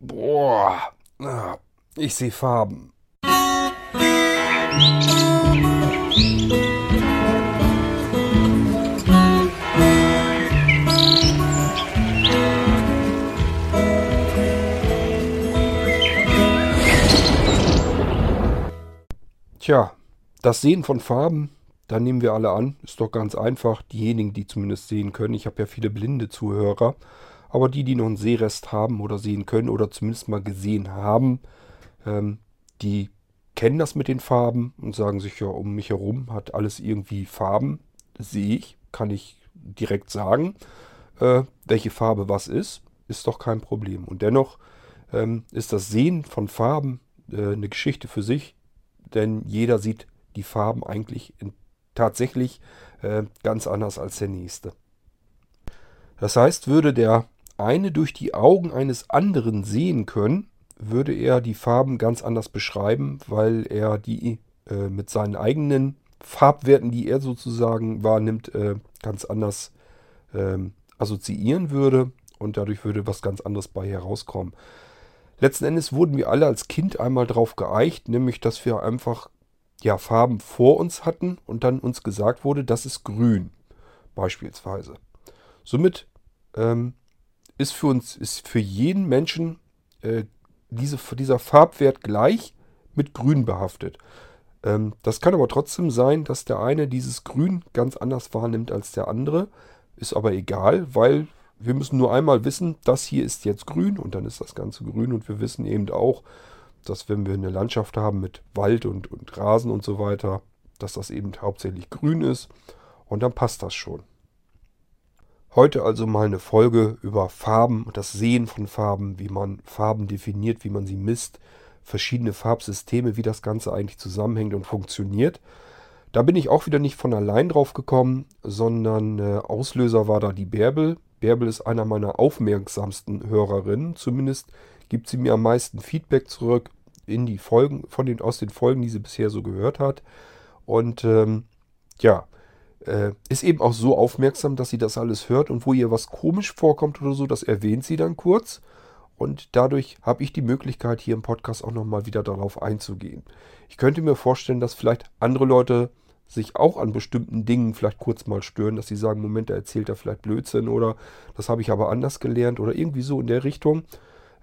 Boah, ich sehe Farben. Tja, das Sehen von Farben, da nehmen wir alle an, ist doch ganz einfach. Diejenigen, die zumindest sehen können. Ich habe ja viele blinde Zuhörer. Aber die, die noch einen Sehrest haben oder sehen können oder zumindest mal gesehen haben, ähm, die kennen das mit den Farben und sagen sich ja, um mich herum hat alles irgendwie Farben. Sehe ich, kann ich direkt sagen. Äh, welche Farbe was ist, ist doch kein Problem. Und dennoch ähm, ist das Sehen von Farben äh, eine Geschichte für sich, denn jeder sieht die Farben eigentlich in, tatsächlich äh, ganz anders als der nächste. Das heißt, würde der eine durch die Augen eines anderen sehen können, würde er die Farben ganz anders beschreiben, weil er die äh, mit seinen eigenen Farbwerten, die er sozusagen wahrnimmt, äh, ganz anders ähm, assoziieren würde und dadurch würde was ganz anderes bei herauskommen. Letzten Endes wurden wir alle als Kind einmal drauf geeicht, nämlich dass wir einfach ja, Farben vor uns hatten und dann uns gesagt wurde, das ist grün, beispielsweise. Somit ähm, ist für uns, ist für jeden Menschen äh, diese, dieser Farbwert gleich mit Grün behaftet. Ähm, das kann aber trotzdem sein, dass der eine dieses Grün ganz anders wahrnimmt als der andere. Ist aber egal, weil wir müssen nur einmal wissen, das hier ist jetzt grün und dann ist das Ganze grün und wir wissen eben auch, dass wenn wir eine Landschaft haben mit Wald und, und Rasen und so weiter, dass das eben hauptsächlich grün ist und dann passt das schon. Heute also mal eine Folge über Farben und das Sehen von Farben, wie man Farben definiert, wie man sie misst, verschiedene Farbsysteme, wie das Ganze eigentlich zusammenhängt und funktioniert. Da bin ich auch wieder nicht von allein drauf gekommen, sondern äh, Auslöser war da die Bärbel. Bärbel ist einer meiner aufmerksamsten Hörerinnen. Zumindest gibt sie mir am meisten Feedback zurück in die Folgen, von den, aus den Folgen, die sie bisher so gehört hat. Und ähm, ja, äh, ist eben auch so aufmerksam, dass sie das alles hört und wo ihr was komisch vorkommt oder so, das erwähnt sie dann kurz. Und dadurch habe ich die Möglichkeit, hier im Podcast auch nochmal wieder darauf einzugehen. Ich könnte mir vorstellen, dass vielleicht andere Leute sich auch an bestimmten Dingen vielleicht kurz mal stören, dass sie sagen, Moment, da erzählt er vielleicht Blödsinn oder das habe ich aber anders gelernt oder irgendwie so in der Richtung.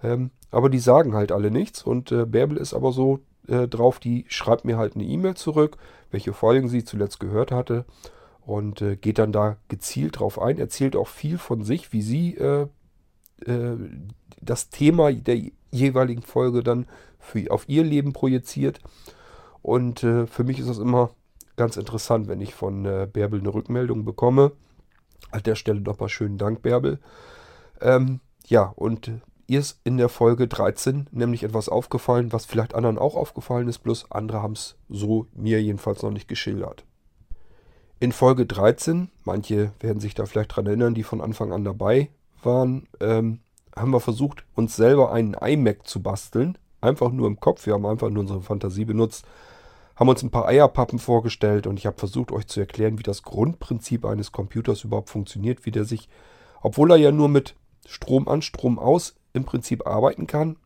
Ähm, aber die sagen halt alle nichts und äh, Bärbel ist aber so äh, drauf, die schreibt mir halt eine E-Mail zurück, welche Folgen sie zuletzt gehört hatte und äh, geht dann da gezielt drauf ein, erzählt auch viel von sich, wie sie äh, äh, das Thema der jeweiligen Folge dann für, auf ihr Leben projiziert. Und äh, für mich ist das immer ganz interessant, wenn ich von äh, Bärbel eine Rückmeldung bekomme. An der Stelle nochmal schönen Dank, Bärbel. Ähm, ja, und ihr ist in der Folge 13 nämlich etwas aufgefallen, was vielleicht anderen auch aufgefallen ist, bloß andere haben es so mir jedenfalls noch nicht geschildert. In Folge 13, manche werden sich da vielleicht dran erinnern, die von Anfang an dabei waren, ähm, haben wir versucht, uns selber einen iMac zu basteln. Einfach nur im Kopf, wir haben einfach nur unsere Fantasie benutzt, haben uns ein paar Eierpappen vorgestellt und ich habe versucht, euch zu erklären, wie das Grundprinzip eines Computers überhaupt funktioniert, wie der sich, obwohl er ja nur mit Strom an, Strom aus im Prinzip arbeiten kann,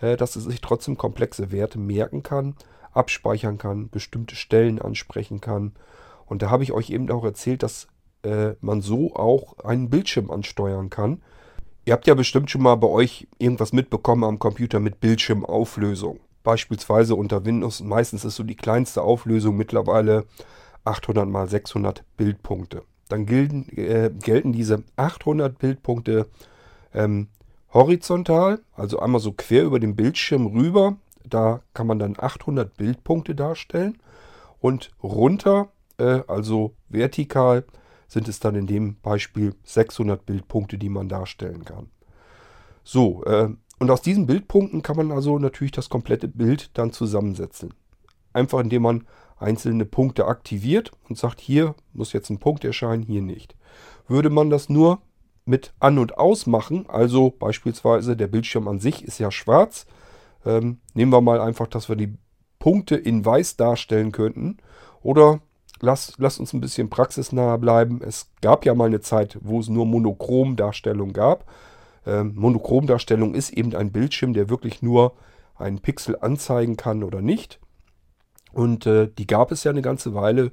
äh, dass er sich trotzdem komplexe Werte merken kann, abspeichern kann, bestimmte Stellen ansprechen kann und da habe ich euch eben auch erzählt, dass äh, man so auch einen Bildschirm ansteuern kann. Ihr habt ja bestimmt schon mal bei euch irgendwas mitbekommen am Computer mit Bildschirmauflösung. Beispielsweise unter Windows, meistens ist so die kleinste Auflösung mittlerweile 800 mal 600 Bildpunkte. Dann gelten, äh, gelten diese 800 Bildpunkte ähm, horizontal, also einmal so quer über den Bildschirm rüber. Da kann man dann 800 Bildpunkte darstellen. Und runter äh, also vertikal, sind es dann in dem Beispiel 600 Bildpunkte, die man darstellen kann. So, äh, und aus diesen Bildpunkten kann man also natürlich das komplette Bild dann zusammensetzen. Einfach indem man einzelne Punkte aktiviert und sagt, hier muss jetzt ein Punkt erscheinen, hier nicht. Würde man das nur mit An- und Aus machen, also beispielsweise der Bildschirm an sich ist ja schwarz, ähm, nehmen wir mal einfach, dass wir die Punkte in weiß darstellen könnten. Oder lasst, lasst uns ein bisschen praxisnah bleiben. Es gab ja mal eine Zeit, wo es nur Monochrom-Darstellung gab. Ähm, Monochromdarstellung ist eben ein Bildschirm, der wirklich nur einen Pixel anzeigen kann oder nicht. Und äh, die gab es ja eine ganze Weile.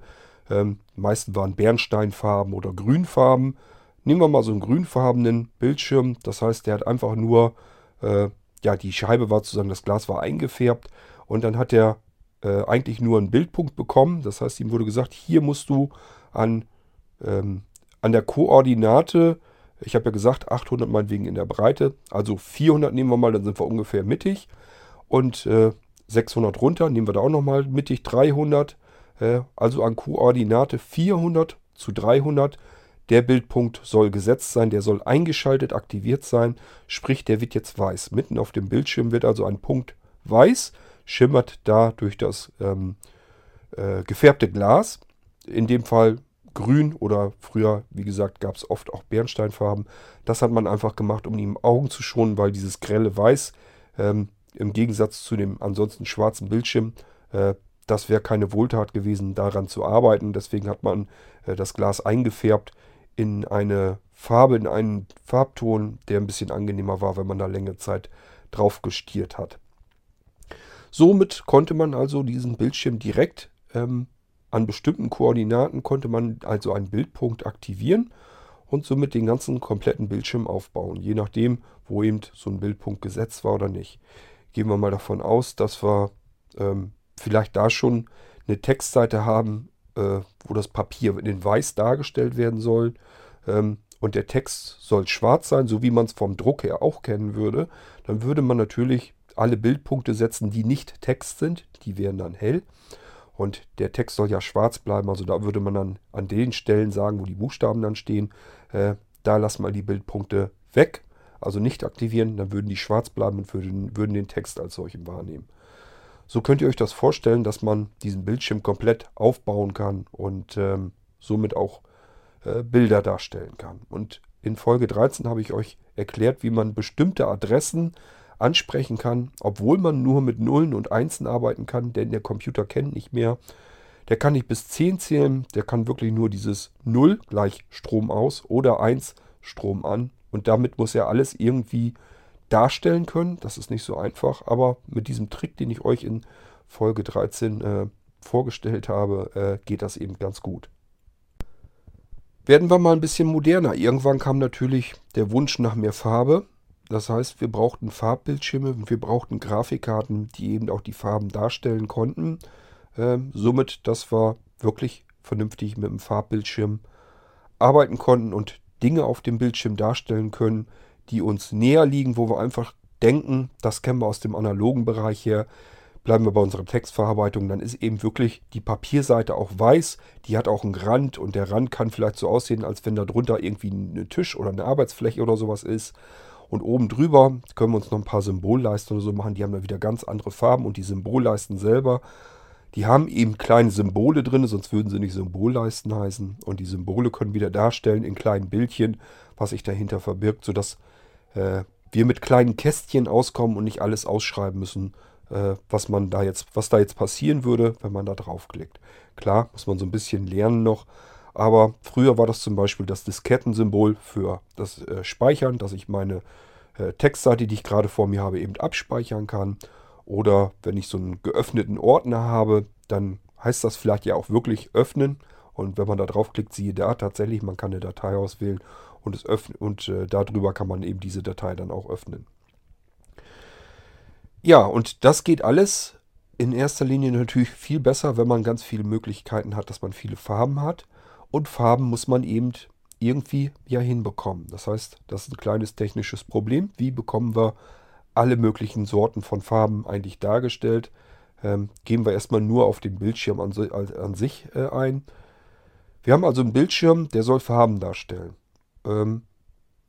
Ähm, meisten waren Bernsteinfarben oder Grünfarben. Nehmen wir mal so einen grünfarbenen Bildschirm. Das heißt, der hat einfach nur, äh, ja, die Scheibe war sozusagen, das Glas war eingefärbt. Und dann hat er äh, eigentlich nur einen Bildpunkt bekommen. Das heißt, ihm wurde gesagt, hier musst du an, ähm, an der Koordinate, ich habe ja gesagt, 800 meinetwegen in der Breite, also 400 nehmen wir mal, dann sind wir ungefähr mittig. Und äh, 600 runter, nehmen wir da auch nochmal mittig 300. Äh, also an Koordinate 400 zu 300. Der Bildpunkt soll gesetzt sein, der soll eingeschaltet, aktiviert sein. Sprich, der wird jetzt weiß. Mitten auf dem Bildschirm wird also ein Punkt weiß, schimmert da durch das ähm, äh, gefärbte Glas. In dem Fall grün oder früher, wie gesagt, gab es oft auch Bernsteinfarben. Das hat man einfach gemacht, um ihm Augen zu schonen, weil dieses grelle Weiß ähm, im Gegensatz zu dem ansonsten schwarzen Bildschirm, äh, das wäre keine Wohltat gewesen, daran zu arbeiten. Deswegen hat man äh, das Glas eingefärbt in eine Farbe, in einen Farbton, der ein bisschen angenehmer war, wenn man da längere Zeit drauf gestiert hat. Somit konnte man also diesen Bildschirm direkt ähm, an bestimmten Koordinaten konnte man also einen Bildpunkt aktivieren und somit den ganzen kompletten Bildschirm aufbauen, je nachdem, wo eben so ein Bildpunkt gesetzt war oder nicht gehen wir mal davon aus, dass wir ähm, vielleicht da schon eine Textseite haben, äh, wo das Papier in weiß dargestellt werden soll. Ähm, und der Text soll schwarz sein, so wie man es vom Druck her auch kennen würde. Dann würde man natürlich alle Bildpunkte setzen, die nicht Text sind. Die wären dann hell. Und der Text soll ja schwarz bleiben. Also da würde man dann an den Stellen sagen, wo die Buchstaben dann stehen, äh, da lassen wir die Bildpunkte weg also nicht aktivieren, dann würden die schwarz bleiben und würden, würden den Text als solchen wahrnehmen. So könnt ihr euch das vorstellen, dass man diesen Bildschirm komplett aufbauen kann und ähm, somit auch äh, Bilder darstellen kann. Und in Folge 13 habe ich euch erklärt, wie man bestimmte Adressen ansprechen kann, obwohl man nur mit Nullen und Einsen arbeiten kann, denn der Computer kennt nicht mehr. Der kann nicht bis 10 zählen, der kann wirklich nur dieses 0 gleich Strom aus oder 1 Strom an und damit muss er alles irgendwie darstellen können. Das ist nicht so einfach, aber mit diesem Trick, den ich euch in Folge 13 äh, vorgestellt habe, äh, geht das eben ganz gut. Werden wir mal ein bisschen moderner. Irgendwann kam natürlich der Wunsch nach mehr Farbe. Das heißt, wir brauchten Farbbildschirme und wir brauchten Grafikkarten, die eben auch die Farben darstellen konnten. Ähm, somit, dass wir wirklich vernünftig mit dem Farbbildschirm arbeiten konnten und Dinge auf dem Bildschirm darstellen können, die uns näher liegen, wo wir einfach denken, das kennen wir aus dem analogen Bereich her. Bleiben wir bei unserer Textverarbeitung, dann ist eben wirklich die Papierseite auch weiß, die hat auch einen Rand und der Rand kann vielleicht so aussehen, als wenn da drunter irgendwie ein Tisch oder eine Arbeitsfläche oder sowas ist. Und oben drüber können wir uns noch ein paar Symbolleisten oder so machen, die haben dann wieder ganz andere Farben und die Symbolleisten selber die haben eben kleine Symbole drin, sonst würden sie nicht Symbolleisten heißen. Und die Symbole können wieder darstellen in kleinen Bildchen, was sich dahinter verbirgt, sodass äh, wir mit kleinen Kästchen auskommen und nicht alles ausschreiben müssen, äh, was man da jetzt, was da jetzt passieren würde, wenn man da draufklickt. Klar, muss man so ein bisschen lernen noch. Aber früher war das zum Beispiel das Diskettensymbol für das äh, Speichern, dass ich meine äh, Textseite, die ich gerade vor mir habe, eben abspeichern kann. Oder wenn ich so einen geöffneten Ordner habe, dann heißt das vielleicht ja auch wirklich öffnen. Und wenn man da draufklickt, siehe da tatsächlich, man kann eine Datei auswählen und, es öffnen, und äh, darüber kann man eben diese Datei dann auch öffnen. Ja, und das geht alles in erster Linie natürlich viel besser, wenn man ganz viele Möglichkeiten hat, dass man viele Farben hat. Und Farben muss man eben irgendwie ja hinbekommen. Das heißt, das ist ein kleines technisches Problem. Wie bekommen wir alle möglichen Sorten von Farben eigentlich dargestellt. Ähm, gehen wir erstmal nur auf den Bildschirm an, an sich äh, ein. Wir haben also einen Bildschirm, der soll Farben darstellen. Ähm,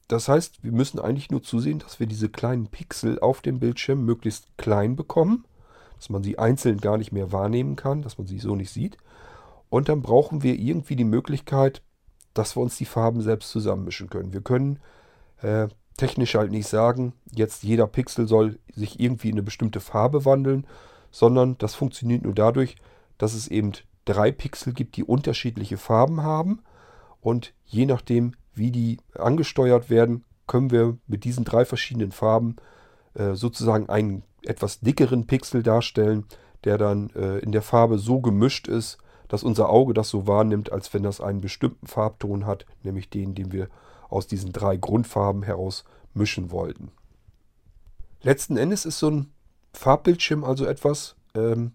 das heißt, wir müssen eigentlich nur zusehen, dass wir diese kleinen Pixel auf dem Bildschirm möglichst klein bekommen, dass man sie einzeln gar nicht mehr wahrnehmen kann, dass man sie so nicht sieht. Und dann brauchen wir irgendwie die Möglichkeit, dass wir uns die Farben selbst zusammenmischen können. Wir können äh, technisch halt nicht sagen, jetzt jeder Pixel soll sich irgendwie in eine bestimmte Farbe wandeln, sondern das funktioniert nur dadurch, dass es eben drei Pixel gibt, die unterschiedliche Farben haben und je nachdem, wie die angesteuert werden, können wir mit diesen drei verschiedenen Farben äh, sozusagen einen etwas dickeren Pixel darstellen, der dann äh, in der Farbe so gemischt ist, dass unser Auge das so wahrnimmt, als wenn das einen bestimmten Farbton hat, nämlich den, den wir aus diesen drei Grundfarben heraus mischen wollten. Letzten Endes ist so ein Farbbildschirm also etwas, ähm,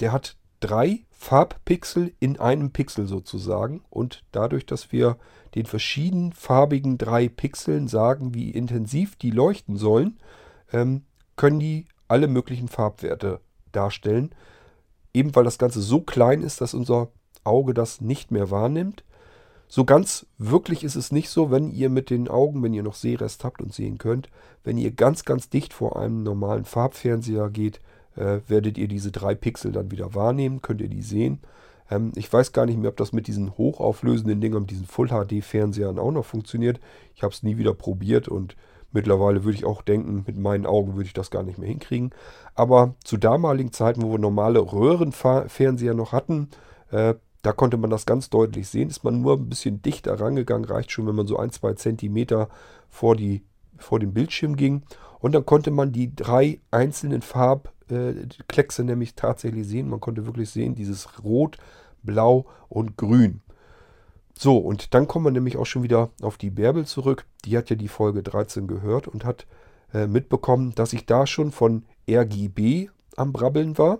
der hat drei Farbpixel in einem Pixel sozusagen. Und dadurch, dass wir den verschiedenfarbigen drei Pixeln sagen, wie intensiv die leuchten sollen, ähm, können die alle möglichen Farbwerte darstellen. Eben weil das Ganze so klein ist, dass unser Auge das nicht mehr wahrnimmt. So ganz wirklich ist es nicht so, wenn ihr mit den Augen, wenn ihr noch Sehrest habt und sehen könnt, wenn ihr ganz, ganz dicht vor einem normalen Farbfernseher geht, äh, werdet ihr diese drei Pixel dann wieder wahrnehmen, könnt ihr die sehen. Ähm, ich weiß gar nicht mehr, ob das mit diesen hochauflösenden Dingern, mit diesen Full-HD-Fernsehern auch noch funktioniert. Ich habe es nie wieder probiert und mittlerweile würde ich auch denken, mit meinen Augen würde ich das gar nicht mehr hinkriegen. Aber zu damaligen Zeiten, wo wir normale Röhrenfernseher noch hatten, äh, da konnte man das ganz deutlich sehen. Ist man nur ein bisschen dichter rangegangen, reicht schon, wenn man so ein, zwei Zentimeter vor, die, vor den Bildschirm ging. Und dann konnte man die drei einzelnen Farbkleckse nämlich tatsächlich sehen. Man konnte wirklich sehen, dieses Rot, Blau und Grün. So, und dann kommen wir nämlich auch schon wieder auf die Bärbel zurück. Die hat ja die Folge 13 gehört und hat äh, mitbekommen, dass ich da schon von RGB am Brabbeln war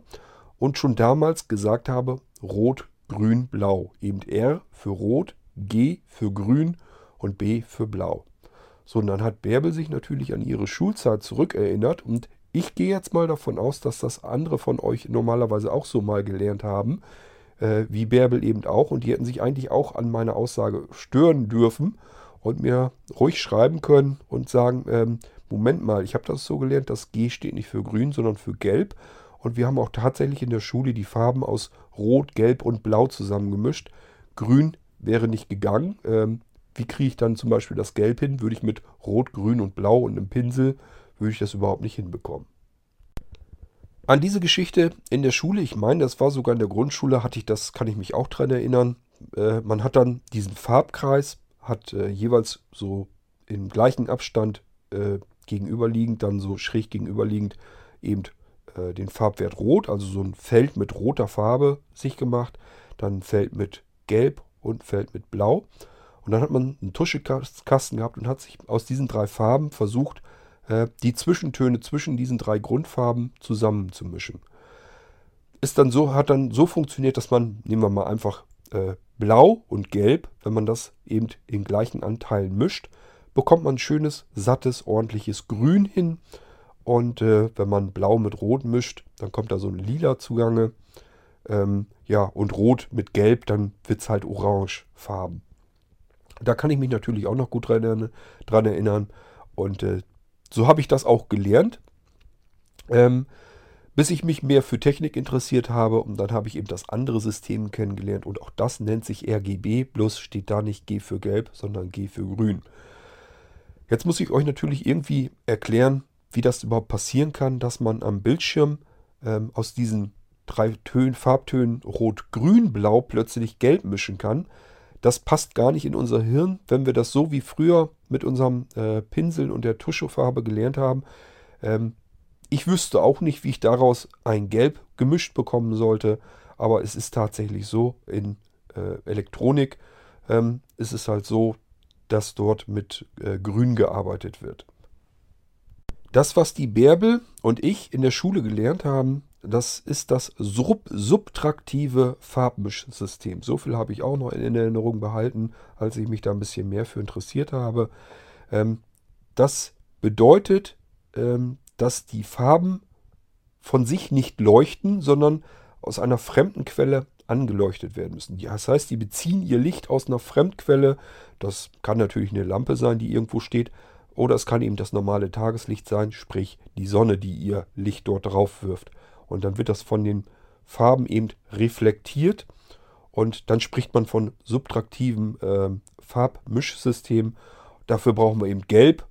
und schon damals gesagt habe, Rot, Grün, Blau. Eben R für Rot, G für Grün und B für Blau. So, und dann hat Bärbel sich natürlich an ihre Schulzeit zurückerinnert und ich gehe jetzt mal davon aus, dass das andere von euch normalerweise auch so mal gelernt haben, äh, wie Bärbel eben auch. Und die hätten sich eigentlich auch an meiner Aussage stören dürfen und mir ruhig schreiben können und sagen, ähm, Moment mal, ich habe das so gelernt, das G steht nicht für grün, sondern für gelb. Und wir haben auch tatsächlich in der Schule die Farben aus Rot, Gelb und Blau zusammengemischt. Grün wäre nicht gegangen. Ähm, wie kriege ich dann zum Beispiel das Gelb hin? Würde ich mit Rot, Grün und Blau und einem Pinsel, würde ich das überhaupt nicht hinbekommen. An diese Geschichte in der Schule, ich meine, das war sogar in der Grundschule, hatte ich das, kann ich mich auch dran erinnern. Äh, man hat dann diesen Farbkreis, hat äh, jeweils so im gleichen Abstand äh, gegenüberliegend, dann so schräg gegenüberliegend eben äh, den Farbwert Rot, also so ein Feld mit roter Farbe sich gemacht, dann ein Feld mit Gelb und ein Feld mit Blau. Und dann hat man einen Tuschekasten gehabt und hat sich aus diesen drei Farben versucht, äh, die Zwischentöne zwischen diesen drei Grundfarben zusammenzumischen. Ist dann so, hat dann so funktioniert, dass man, nehmen wir mal einfach äh, Blau und Gelb, wenn man das eben in gleichen Anteilen mischt, bekommt man ein schönes, sattes, ordentliches Grün hin. Und äh, wenn man Blau mit Rot mischt, dann kommt da so ein Lila zugange. Ähm, ja, und Rot mit Gelb, dann wird es halt orangefarben. Da kann ich mich natürlich auch noch gut dran, dran erinnern. Und äh, so habe ich das auch gelernt. Ähm, bis ich mich mehr für Technik interessiert habe und dann habe ich eben das andere System kennengelernt und auch das nennt sich RGB, bloß steht da nicht G für gelb, sondern G für grün. Jetzt muss ich euch natürlich irgendwie erklären, wie das überhaupt passieren kann, dass man am Bildschirm ähm, aus diesen drei Tönen, Farbtönen Rot, Grün, Blau plötzlich gelb mischen kann. Das passt gar nicht in unser Hirn, wenn wir das so wie früher mit unserem äh, Pinsel und der Tuschefarbe gelernt haben. Ähm, ich wüsste auch nicht, wie ich daraus ein Gelb gemischt bekommen sollte, aber es ist tatsächlich so, in äh, Elektronik ähm, ist es halt so, dass dort mit äh, Grün gearbeitet wird. Das, was die Bärbel und ich in der Schule gelernt haben, das ist das sub subtraktive Farbmischsystem. So viel habe ich auch noch in Erinnerung behalten, als ich mich da ein bisschen mehr für interessiert habe. Ähm, das bedeutet, ähm, dass die Farben von sich nicht leuchten, sondern aus einer fremden Quelle angeleuchtet werden müssen. Das heißt, die beziehen ihr Licht aus einer Fremdquelle. Das kann natürlich eine Lampe sein, die irgendwo steht. Oder es kann eben das normale Tageslicht sein, sprich die Sonne, die ihr Licht dort drauf wirft. Und dann wird das von den Farben eben reflektiert. Und dann spricht man von subtraktivem äh, Farbmischsystem. Dafür brauchen wir eben Gelb,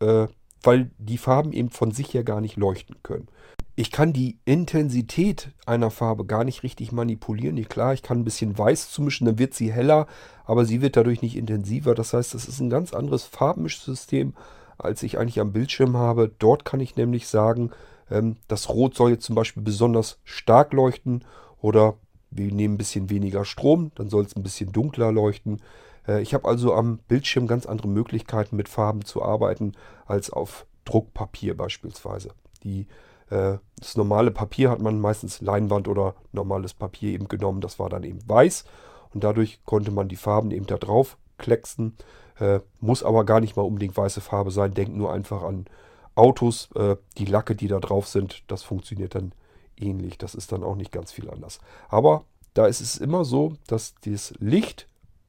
äh, weil die Farben eben von sich ja gar nicht leuchten können. Ich kann die Intensität einer Farbe gar nicht richtig manipulieren. Ja, klar, ich kann ein bisschen weiß zumischen, dann wird sie heller, aber sie wird dadurch nicht intensiver. Das heißt, das ist ein ganz anderes Farbmischsystem, als ich eigentlich am Bildschirm habe. Dort kann ich nämlich sagen, ähm, das Rot soll jetzt zum Beispiel besonders stark leuchten oder wir nehmen ein bisschen weniger Strom, dann soll es ein bisschen dunkler leuchten. Äh, ich habe also am Bildschirm ganz andere Möglichkeiten mit Farben zu arbeiten als auf Druckpapier beispielsweise. Die, äh, das normale Papier hat man meistens Leinwand oder normales Papier eben genommen. Das war dann eben weiß und dadurch konnte man die Farben eben da drauf klecksen. Äh, muss aber gar nicht mal unbedingt weiße Farbe sein. Denkt nur einfach an Autos. Äh, die Lacke, die da drauf sind, das funktioniert dann ähnlich. Das ist dann auch nicht ganz viel anders. Aber da ist es immer so, dass das Licht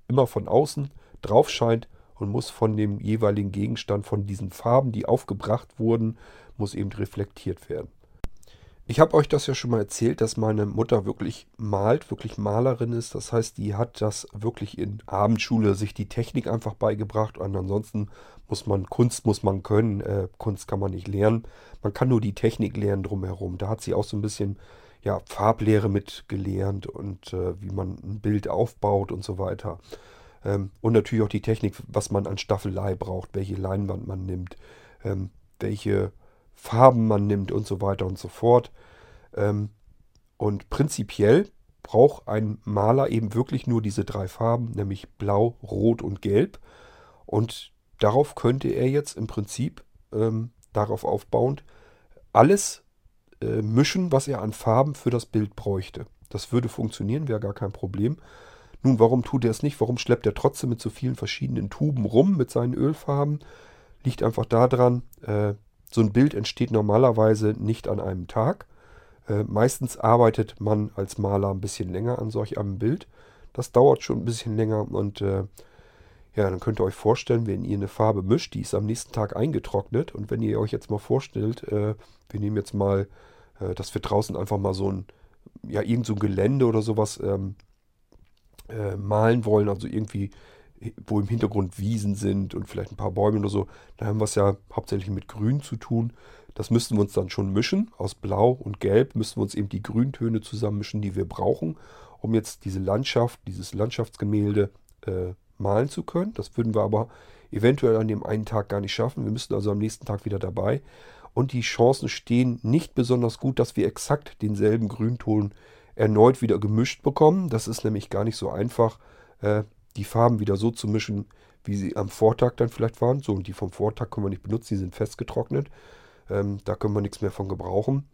immer von außen drauf scheint und muss von dem jeweiligen Gegenstand, von diesen Farben, die aufgebracht wurden, muss eben reflektiert werden. Ich habe euch das ja schon mal erzählt, dass meine Mutter wirklich malt, wirklich Malerin ist. Das heißt, die hat das wirklich in Abendschule sich die Technik einfach beigebracht. Und ansonsten muss man, Kunst muss man können, äh, Kunst kann man nicht lernen. Man kann nur die Technik lernen drumherum. Da hat sie auch so ein bisschen ja, Farblehre mitgelernt und äh, wie man ein Bild aufbaut und so weiter. Ähm, und natürlich auch die Technik, was man an Staffelei braucht, welche Leinwand man nimmt, ähm, welche Farben man nimmt und so weiter und so fort. Ähm, und prinzipiell braucht ein Maler eben wirklich nur diese drei Farben, nämlich Blau, Rot und Gelb. Und darauf könnte er jetzt im Prinzip, ähm, darauf aufbauend, alles äh, mischen, was er an Farben für das Bild bräuchte. Das würde funktionieren, wäre gar kein Problem. Nun, warum tut er es nicht? Warum schleppt er trotzdem mit so vielen verschiedenen Tuben rum mit seinen Ölfarben? Liegt einfach daran, äh, so ein Bild entsteht normalerweise nicht an einem Tag. Äh, meistens arbeitet man als Maler ein bisschen länger an solch einem Bild. Das dauert schon ein bisschen länger und äh, ja, dann könnt ihr euch vorstellen, wenn ihr eine Farbe mischt, die ist am nächsten Tag eingetrocknet und wenn ihr euch jetzt mal vorstellt, äh, wir nehmen jetzt mal, äh, dass wir draußen einfach mal so ein, ja, irgend so ein Gelände oder sowas ähm, äh, malen wollen, also irgendwie wo im Hintergrund Wiesen sind und vielleicht ein paar Bäume oder so, da haben wir es ja hauptsächlich mit Grün zu tun. Das müssten wir uns dann schon mischen. Aus Blau und Gelb müssten wir uns eben die Grüntöne zusammenmischen, die wir brauchen, um jetzt diese Landschaft, dieses Landschaftsgemälde äh, malen zu können. Das würden wir aber eventuell an dem einen Tag gar nicht schaffen. Wir müssten also am nächsten Tag wieder dabei. Und die Chancen stehen nicht besonders gut, dass wir exakt denselben Grünton erneut wieder gemischt bekommen. Das ist nämlich gar nicht so einfach. Äh, die Farben wieder so zu mischen, wie sie am Vortag dann vielleicht waren. So, und die vom Vortag können wir nicht benutzen, die sind festgetrocknet. Ähm, da können wir nichts mehr von gebrauchen.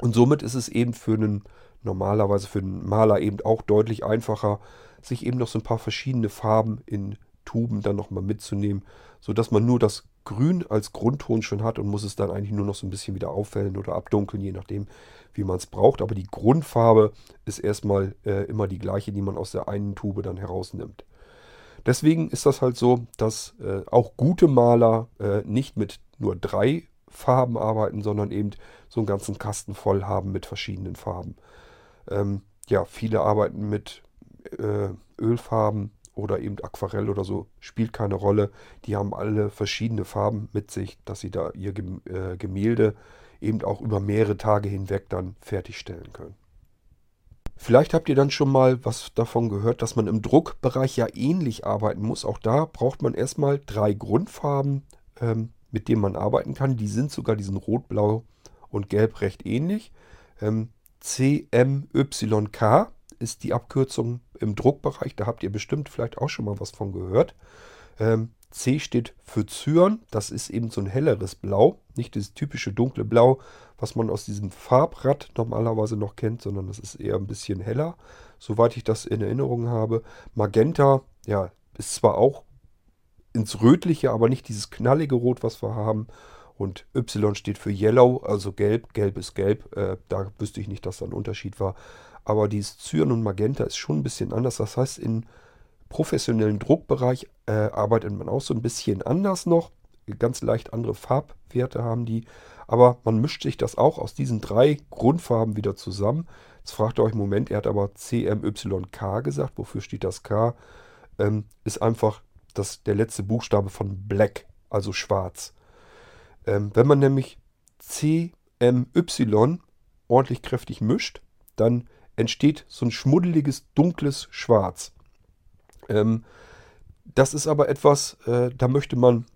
Und somit ist es eben für einen, normalerweise für einen Maler eben auch deutlich einfacher, sich eben noch so ein paar verschiedene Farben in Tuben dann nochmal mitzunehmen, sodass man nur das Grün als Grundton schon hat und muss es dann eigentlich nur noch so ein bisschen wieder aufhellen oder abdunkeln, je nachdem, wie man es braucht. Aber die Grundfarbe ist erstmal äh, immer die gleiche, die man aus der einen Tube dann herausnimmt. Deswegen ist das halt so, dass äh, auch gute Maler äh, nicht mit nur drei Farben arbeiten, sondern eben so einen ganzen Kasten voll haben mit verschiedenen Farben. Ähm, ja, viele arbeiten mit äh, Ölfarben oder eben Aquarell oder so, spielt keine Rolle. Die haben alle verschiedene Farben mit sich, dass sie da ihr äh, Gemälde eben auch über mehrere Tage hinweg dann fertigstellen können. Vielleicht habt ihr dann schon mal was davon gehört, dass man im Druckbereich ja ähnlich arbeiten muss. Auch da braucht man erstmal drei Grundfarben, ähm, mit denen man arbeiten kann. Die sind sogar diesen Rot, Blau und Gelb recht ähnlich. Ähm, CMYK ist die Abkürzung im Druckbereich. Da habt ihr bestimmt vielleicht auch schon mal was von gehört. Ähm, C steht für Cyan. Das ist eben so ein helleres Blau. Nicht das typische dunkle Blau, was man aus diesem Farbrad normalerweise noch kennt, sondern das ist eher ein bisschen heller, soweit ich das in Erinnerung habe. Magenta, ja, ist zwar auch ins Rötliche, aber nicht dieses knallige Rot, was wir haben. Und Y steht für Yellow, also gelb. Gelb ist gelb. Äh, da wüsste ich nicht, dass da ein Unterschied war. Aber dieses Cyan und Magenta ist schon ein bisschen anders. Das heißt, in professionellen Druckbereich äh, arbeitet man auch so ein bisschen anders noch. Ganz leicht andere Farbwerte haben die. Aber man mischt sich das auch aus diesen drei Grundfarben wieder zusammen. Jetzt fragt ihr euch, Moment, er hat aber CMYK gesagt. Wofür steht das K? Ähm, ist einfach das, der letzte Buchstabe von Black, also schwarz. Ähm, wenn man nämlich CMY ordentlich kräftig mischt, dann entsteht so ein schmuddeliges, dunkles Schwarz. Ähm, das ist aber etwas, äh, da möchte man,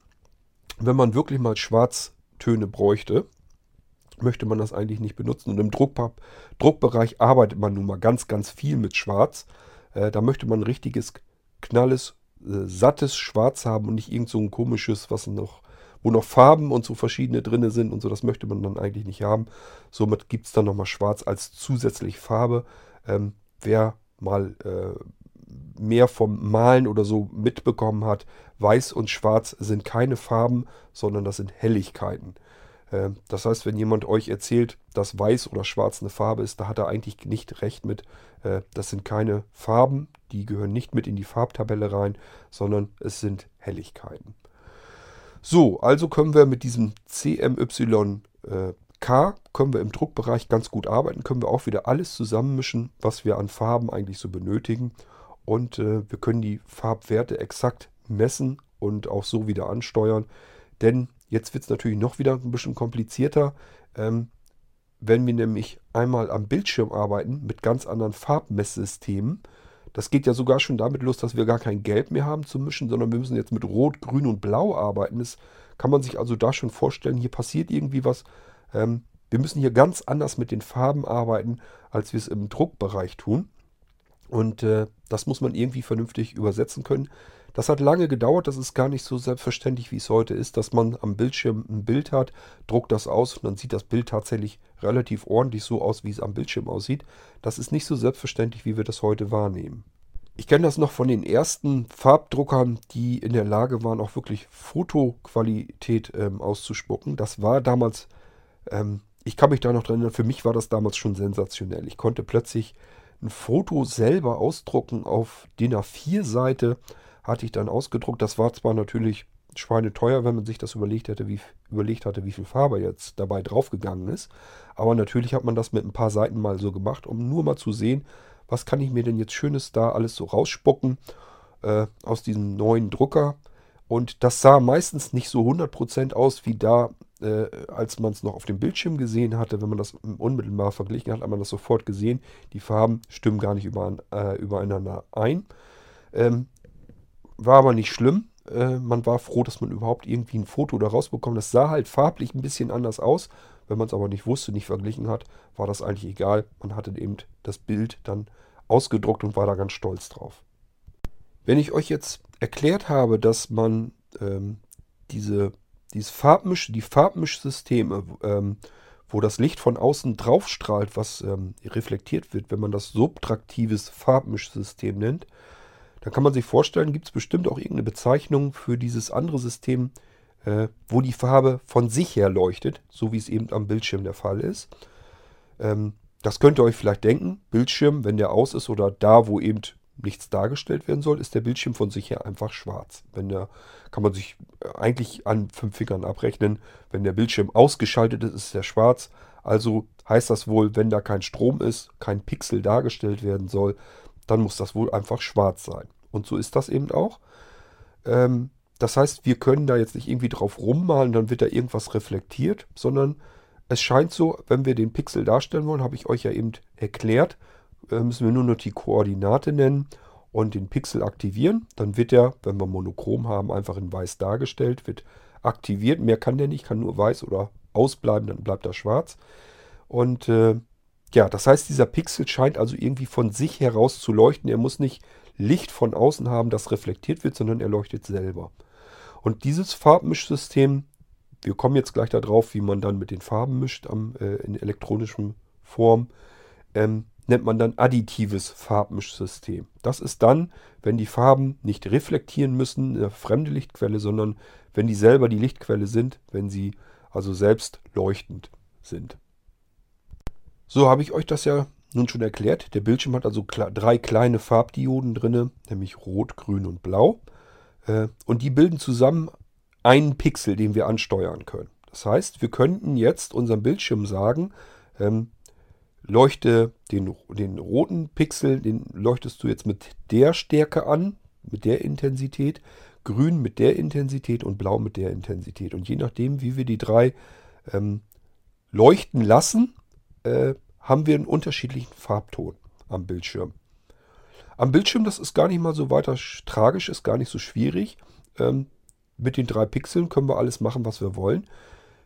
wenn man wirklich mal Schwarztöne bräuchte, möchte man das eigentlich nicht benutzen. Und im Druck, Druckbereich arbeitet man nun mal ganz, ganz viel mit Schwarz. Äh, da möchte man ein richtiges, knalles, äh, sattes Schwarz haben und nicht irgend so ein komisches, was noch, wo noch Farben und so verschiedene drin sind und so. Das möchte man dann eigentlich nicht haben. Somit gibt es dann nochmal Schwarz als zusätzliche Farbe. Ähm, wer mal äh, mehr vom Malen oder so mitbekommen hat, Weiß und Schwarz sind keine Farben, sondern das sind Helligkeiten. Äh, das heißt, wenn jemand euch erzählt, dass Weiß oder Schwarz eine Farbe ist, da hat er eigentlich nicht recht mit. Äh, das sind keine Farben, die gehören nicht mit in die Farbtabelle rein, sondern es sind Helligkeiten. So, also können wir mit diesem CMYK können wir im Druckbereich ganz gut arbeiten, können wir auch wieder alles zusammenmischen, was wir an Farben eigentlich so benötigen. Und äh, wir können die Farbwerte exakt messen und auch so wieder ansteuern. Denn Jetzt wird es natürlich noch wieder ein bisschen komplizierter. Ähm, wenn wir nämlich einmal am Bildschirm arbeiten mit ganz anderen Farbmesssystemen, das geht ja sogar schon damit los, dass wir gar kein Gelb mehr haben zu mischen, sondern wir müssen jetzt mit Rot, Grün und Blau arbeiten. Das kann man sich also da schon vorstellen, hier passiert irgendwie was. Ähm, wir müssen hier ganz anders mit den Farben arbeiten, als wir es im Druckbereich tun. Und äh, das muss man irgendwie vernünftig übersetzen können. Das hat lange gedauert, das ist gar nicht so selbstverständlich, wie es heute ist, dass man am Bildschirm ein Bild hat, druckt das aus und dann sieht das Bild tatsächlich relativ ordentlich so aus, wie es am Bildschirm aussieht. Das ist nicht so selbstverständlich, wie wir das heute wahrnehmen. Ich kenne das noch von den ersten Farbdruckern, die in der Lage waren, auch wirklich Fotoqualität ähm, auszuspucken. Das war damals, ähm, ich kann mich da noch dran erinnern, für mich war das damals schon sensationell. Ich konnte plötzlich ein Foto selber ausdrucken auf DIN A4-Seite hatte ich dann ausgedruckt. Das war zwar natürlich schweineteuer, wenn man sich das überlegt hätte, wie, überlegt hatte, wie viel Farbe jetzt dabei draufgegangen ist. Aber natürlich hat man das mit ein paar Seiten mal so gemacht, um nur mal zu sehen, was kann ich mir denn jetzt Schönes da alles so rausspucken äh, aus diesem neuen Drucker. Und das sah meistens nicht so 100% aus wie da, äh, als man es noch auf dem Bildschirm gesehen hatte. Wenn man das unmittelbar verglichen hat, hat man das sofort gesehen. Die Farben stimmen gar nicht äh, übereinander ein. Ähm, war aber nicht schlimm. Äh, man war froh, dass man überhaupt irgendwie ein Foto da rausbekommt. Das sah halt farblich ein bisschen anders aus. Wenn man es aber nicht wusste, nicht verglichen hat, war das eigentlich egal. Man hatte eben das Bild dann ausgedruckt und war da ganz stolz drauf. Wenn ich euch jetzt erklärt habe, dass man ähm, diese, dieses Farbmisch, die Farbmischsysteme, ähm, wo das Licht von außen draufstrahlt, was ähm, reflektiert wird, wenn man das subtraktives Farbmischsystem nennt, dann kann man sich vorstellen, gibt es bestimmt auch irgendeine Bezeichnung für dieses andere System, äh, wo die Farbe von sich her leuchtet, so wie es eben am Bildschirm der Fall ist. Ähm, das könnt ihr euch vielleicht denken. Bildschirm, wenn der aus ist oder da, wo eben nichts dargestellt werden soll, ist der Bildschirm von sich her einfach schwarz. Wenn der, kann man sich eigentlich an fünf Fingern abrechnen. Wenn der Bildschirm ausgeschaltet ist, ist er schwarz. Also heißt das wohl, wenn da kein Strom ist, kein Pixel dargestellt werden soll, dann muss das wohl einfach schwarz sein. Und so ist das eben auch. Ähm, das heißt, wir können da jetzt nicht irgendwie drauf rummalen, dann wird da irgendwas reflektiert, sondern es scheint so, wenn wir den Pixel darstellen wollen, habe ich euch ja eben erklärt, äh, müssen wir nur noch die Koordinate nennen und den Pixel aktivieren. Dann wird er, wenn wir monochrom haben, einfach in weiß dargestellt, wird aktiviert. Mehr kann der nicht, kann nur weiß oder ausbleiben, dann bleibt er schwarz. Und äh, ja, das heißt, dieser Pixel scheint also irgendwie von sich heraus zu leuchten. Er muss nicht Licht von außen haben, das reflektiert wird, sondern er leuchtet selber. Und dieses Farbmischsystem, wir kommen jetzt gleich darauf, wie man dann mit den Farben mischt am, äh, in elektronischem Form, ähm, nennt man dann additives Farbmischsystem. Das ist dann, wenn die Farben nicht reflektieren müssen, eine fremde Lichtquelle, sondern wenn die selber die Lichtquelle sind, wenn sie also selbst leuchtend sind. So habe ich euch das ja nun schon erklärt. Der Bildschirm hat also drei kleine Farbdioden drin, nämlich Rot, Grün und Blau. Äh, und die bilden zusammen einen Pixel, den wir ansteuern können. Das heißt, wir könnten jetzt unserem Bildschirm sagen, ähm, leuchte den, den roten Pixel, den leuchtest du jetzt mit der Stärke an, mit der Intensität, grün mit der Intensität und blau mit der Intensität. Und je nachdem, wie wir die drei ähm, leuchten lassen, äh, haben wir einen unterschiedlichen Farbton am Bildschirm. Am Bildschirm, das ist gar nicht mal so weiter tragisch, ist gar nicht so schwierig. Ähm, mit den drei Pixeln können wir alles machen, was wir wollen.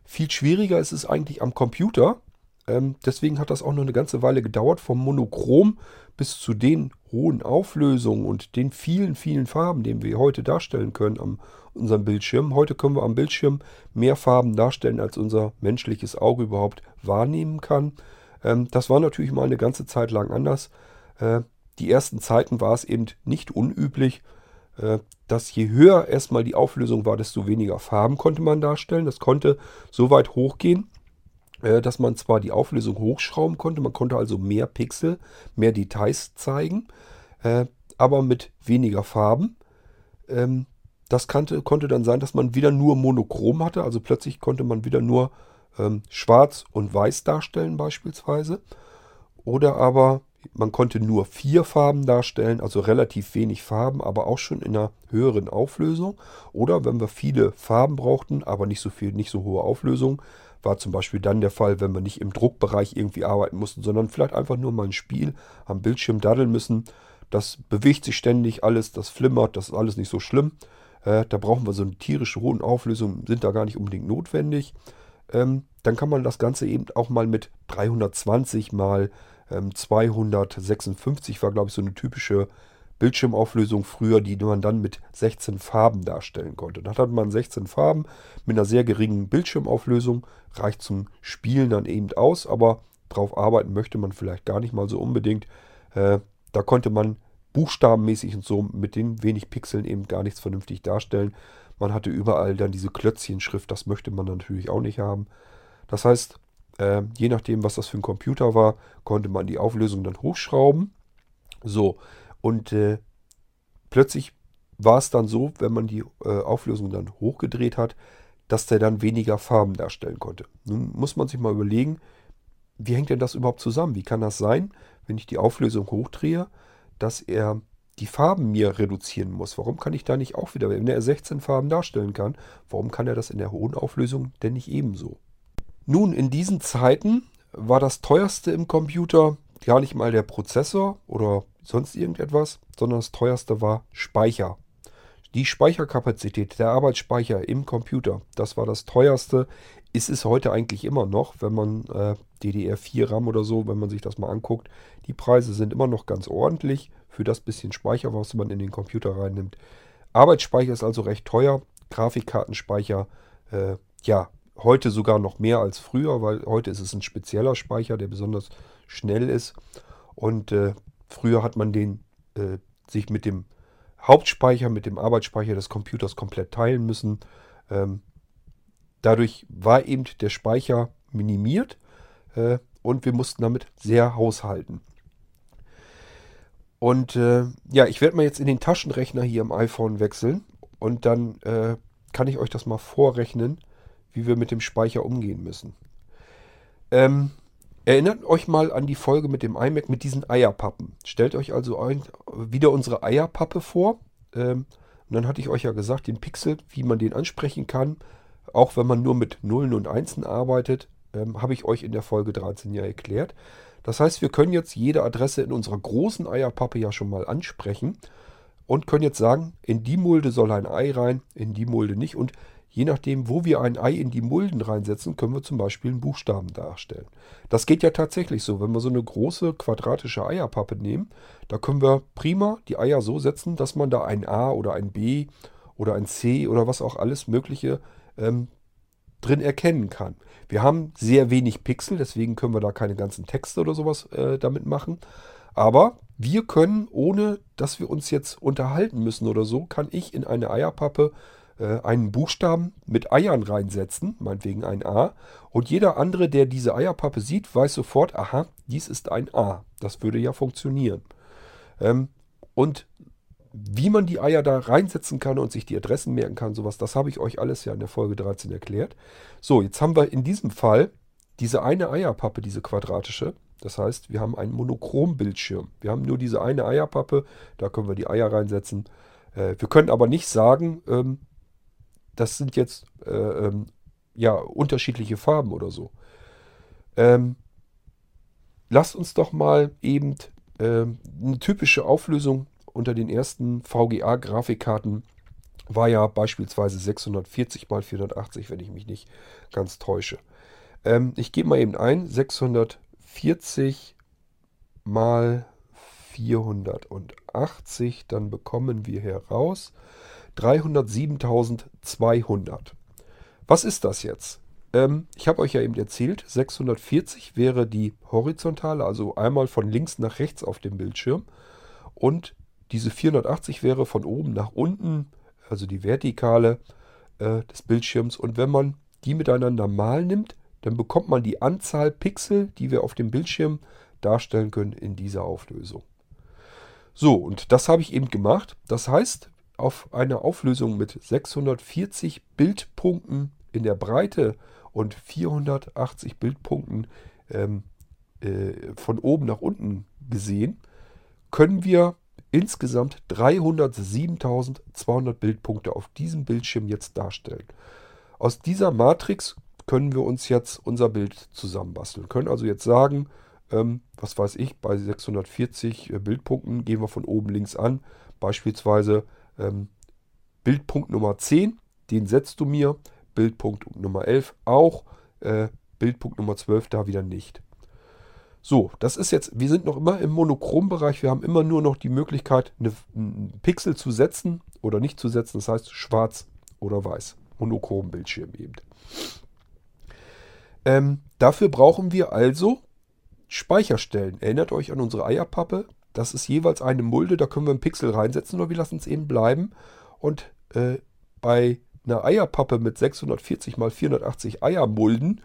Viel schwieriger ist es eigentlich am Computer. Ähm, deswegen hat das auch noch eine ganze Weile gedauert, vom Monochrom bis zu den hohen Auflösungen und den vielen, vielen Farben, die wir heute darstellen können am unserem Bildschirm. Heute können wir am Bildschirm mehr Farben darstellen, als unser menschliches Auge überhaupt wahrnehmen kann. Ähm, das war natürlich mal eine ganze Zeit lang anders. Äh, die ersten Zeiten war es eben nicht unüblich, äh, dass je höher erstmal die Auflösung war, desto weniger Farben konnte man darstellen. Das konnte so weit hochgehen, äh, dass man zwar die Auflösung hochschrauben konnte, man konnte also mehr Pixel, mehr Details zeigen, aber mit weniger Farben. Ähm, das konnte dann sein, dass man wieder nur monochrom hatte, also plötzlich konnte man wieder nur ähm, schwarz und weiß darstellen beispielsweise. Oder aber man konnte nur vier Farben darstellen, also relativ wenig Farben, aber auch schon in einer höheren Auflösung. Oder wenn wir viele Farben brauchten, aber nicht so viel, nicht so hohe Auflösung, war zum Beispiel dann der Fall, wenn wir nicht im Druckbereich irgendwie arbeiten mussten, sondern vielleicht einfach nur mal ein Spiel am Bildschirm daddeln müssen. Das bewegt sich ständig alles, das flimmert, das ist alles nicht so schlimm. Äh, da brauchen wir so eine tierische hohen Auflösung, sind da gar nicht unbedingt notwendig. Ähm, dann kann man das Ganze eben auch mal mit 320 mal ähm, 256 war, glaube ich, so eine typische Bildschirmauflösung früher, die man dann mit 16 Farben darstellen konnte. Dann hat man 16 Farben mit einer sehr geringen Bildschirmauflösung, reicht zum Spielen dann eben aus, aber drauf arbeiten möchte man vielleicht gar nicht mal so unbedingt. Äh, da konnte man buchstabenmäßig und so mit den wenig Pixeln eben gar nichts vernünftig darstellen. Man hatte überall dann diese Klötzchenschrift, das möchte man natürlich auch nicht haben. Das heißt, äh, je nachdem, was das für ein Computer war, konnte man die Auflösung dann hochschrauben. So, und äh, plötzlich war es dann so, wenn man die äh, Auflösung dann hochgedreht hat, dass der dann weniger Farben darstellen konnte. Nun muss man sich mal überlegen, wie hängt denn das überhaupt zusammen? Wie kann das sein, wenn ich die Auflösung hochdrehe, dass er die Farben mir reduzieren muss? Warum kann ich da nicht auch wieder, wenn er 16 Farben darstellen kann, warum kann er das in der hohen Auflösung denn nicht ebenso? Nun, in diesen Zeiten war das teuerste im Computer gar nicht mal der Prozessor oder sonst irgendetwas, sondern das teuerste war Speicher. Die Speicherkapazität, der Arbeitsspeicher im Computer, das war das teuerste. Ist es heute eigentlich immer noch, wenn man äh, DDR4 RAM oder so, wenn man sich das mal anguckt. Die Preise sind immer noch ganz ordentlich für das bisschen Speicher, was man in den Computer reinnimmt. Arbeitsspeicher ist also recht teuer. Grafikkartenspeicher, äh, ja, heute sogar noch mehr als früher, weil heute ist es ein spezieller Speicher, der besonders schnell ist. Und äh, früher hat man den äh, sich mit dem Hauptspeicher, mit dem Arbeitsspeicher des Computers komplett teilen müssen. Ähm, dadurch war eben der Speicher minimiert äh, und wir mussten damit sehr haushalten. Und äh, ja, ich werde mal jetzt in den Taschenrechner hier am iPhone wechseln und dann äh, kann ich euch das mal vorrechnen, wie wir mit dem Speicher umgehen müssen. Ähm, Erinnert euch mal an die Folge mit dem iMac mit diesen Eierpappen. Stellt euch also ein, wieder unsere Eierpappe vor. Ähm, und dann hatte ich euch ja gesagt, den Pixel, wie man den ansprechen kann, auch wenn man nur mit Nullen und Einsen arbeitet, ähm, habe ich euch in der Folge 13 ja erklärt. Das heißt, wir können jetzt jede Adresse in unserer großen Eierpappe ja schon mal ansprechen und können jetzt sagen, in die Mulde soll ein Ei rein, in die Mulde nicht. Und Je nachdem, wo wir ein Ei in die Mulden reinsetzen, können wir zum Beispiel einen Buchstaben darstellen. Das geht ja tatsächlich so. Wenn wir so eine große quadratische Eierpappe nehmen, da können wir prima die Eier so setzen, dass man da ein A oder ein B oder ein C oder was auch alles Mögliche ähm, drin erkennen kann. Wir haben sehr wenig Pixel, deswegen können wir da keine ganzen Texte oder sowas äh, damit machen. Aber wir können, ohne dass wir uns jetzt unterhalten müssen oder so, kann ich in eine Eierpappe äh, einen Buchstaben mit Eiern reinsetzen, meinetwegen ein A. Und jeder andere, der diese Eierpappe sieht, weiß sofort, aha, dies ist ein A. Das würde ja funktionieren. Ähm, und wie man die Eier da reinsetzen kann und sich die Adressen merken kann, sowas, das habe ich euch alles ja in der Folge 13 erklärt. So, jetzt haben wir in diesem Fall diese eine Eierpappe, diese quadratische. Das heißt, wir haben einen Monochrom-Bildschirm. Wir haben nur diese eine Eierpappe, da können wir die Eier reinsetzen. Äh, wir können aber nicht sagen, ähm, das sind jetzt äh, ähm, ja unterschiedliche Farben oder so. Ähm, lasst uns doch mal eben ähm, eine typische Auflösung unter den ersten VGA-Grafikkarten war ja beispielsweise 640 x 480, wenn ich mich nicht ganz täusche. Ähm, ich gebe mal eben ein, 640 mal 480, dann bekommen wir heraus 307.200. Was ist das jetzt? Ähm, ich habe euch ja eben erzählt, 640 wäre die horizontale, also einmal von links nach rechts auf dem Bildschirm. Und diese 480 wäre von oben nach unten, also die vertikale äh, des Bildschirms. Und wenn man die miteinander mal nimmt, dann bekommt man die Anzahl Pixel, die wir auf dem Bildschirm darstellen können in dieser Auflösung. So, und das habe ich eben gemacht. Das heißt, auf einer Auflösung mit 640 Bildpunkten in der Breite und 480 Bildpunkten ähm, äh, von oben nach unten gesehen, können wir insgesamt 307.200 Bildpunkte auf diesem Bildschirm jetzt darstellen. Aus dieser Matrix können wir uns jetzt unser Bild zusammenbasteln. Können also jetzt sagen, ähm, was weiß ich, bei 640 äh, Bildpunkten gehen wir von oben links an. Beispielsweise ähm, Bildpunkt Nummer 10, den setzt du mir. Bildpunkt Nummer 11 auch. Äh, Bildpunkt Nummer 12 da wieder nicht. So, das ist jetzt, wir sind noch immer im Monochrom-Bereich. Wir haben immer nur noch die Möglichkeit, eine, einen Pixel zu setzen oder nicht zu setzen. Das heißt schwarz oder weiß. Monochrom-Bildschirm eben. Ähm, dafür brauchen wir also Speicherstellen. Erinnert euch an unsere Eierpappe. Das ist jeweils eine Mulde, da können wir einen Pixel reinsetzen oder wir lassen es eben bleiben. Und äh, bei einer Eierpappe mit 640 x 480 Eiermulden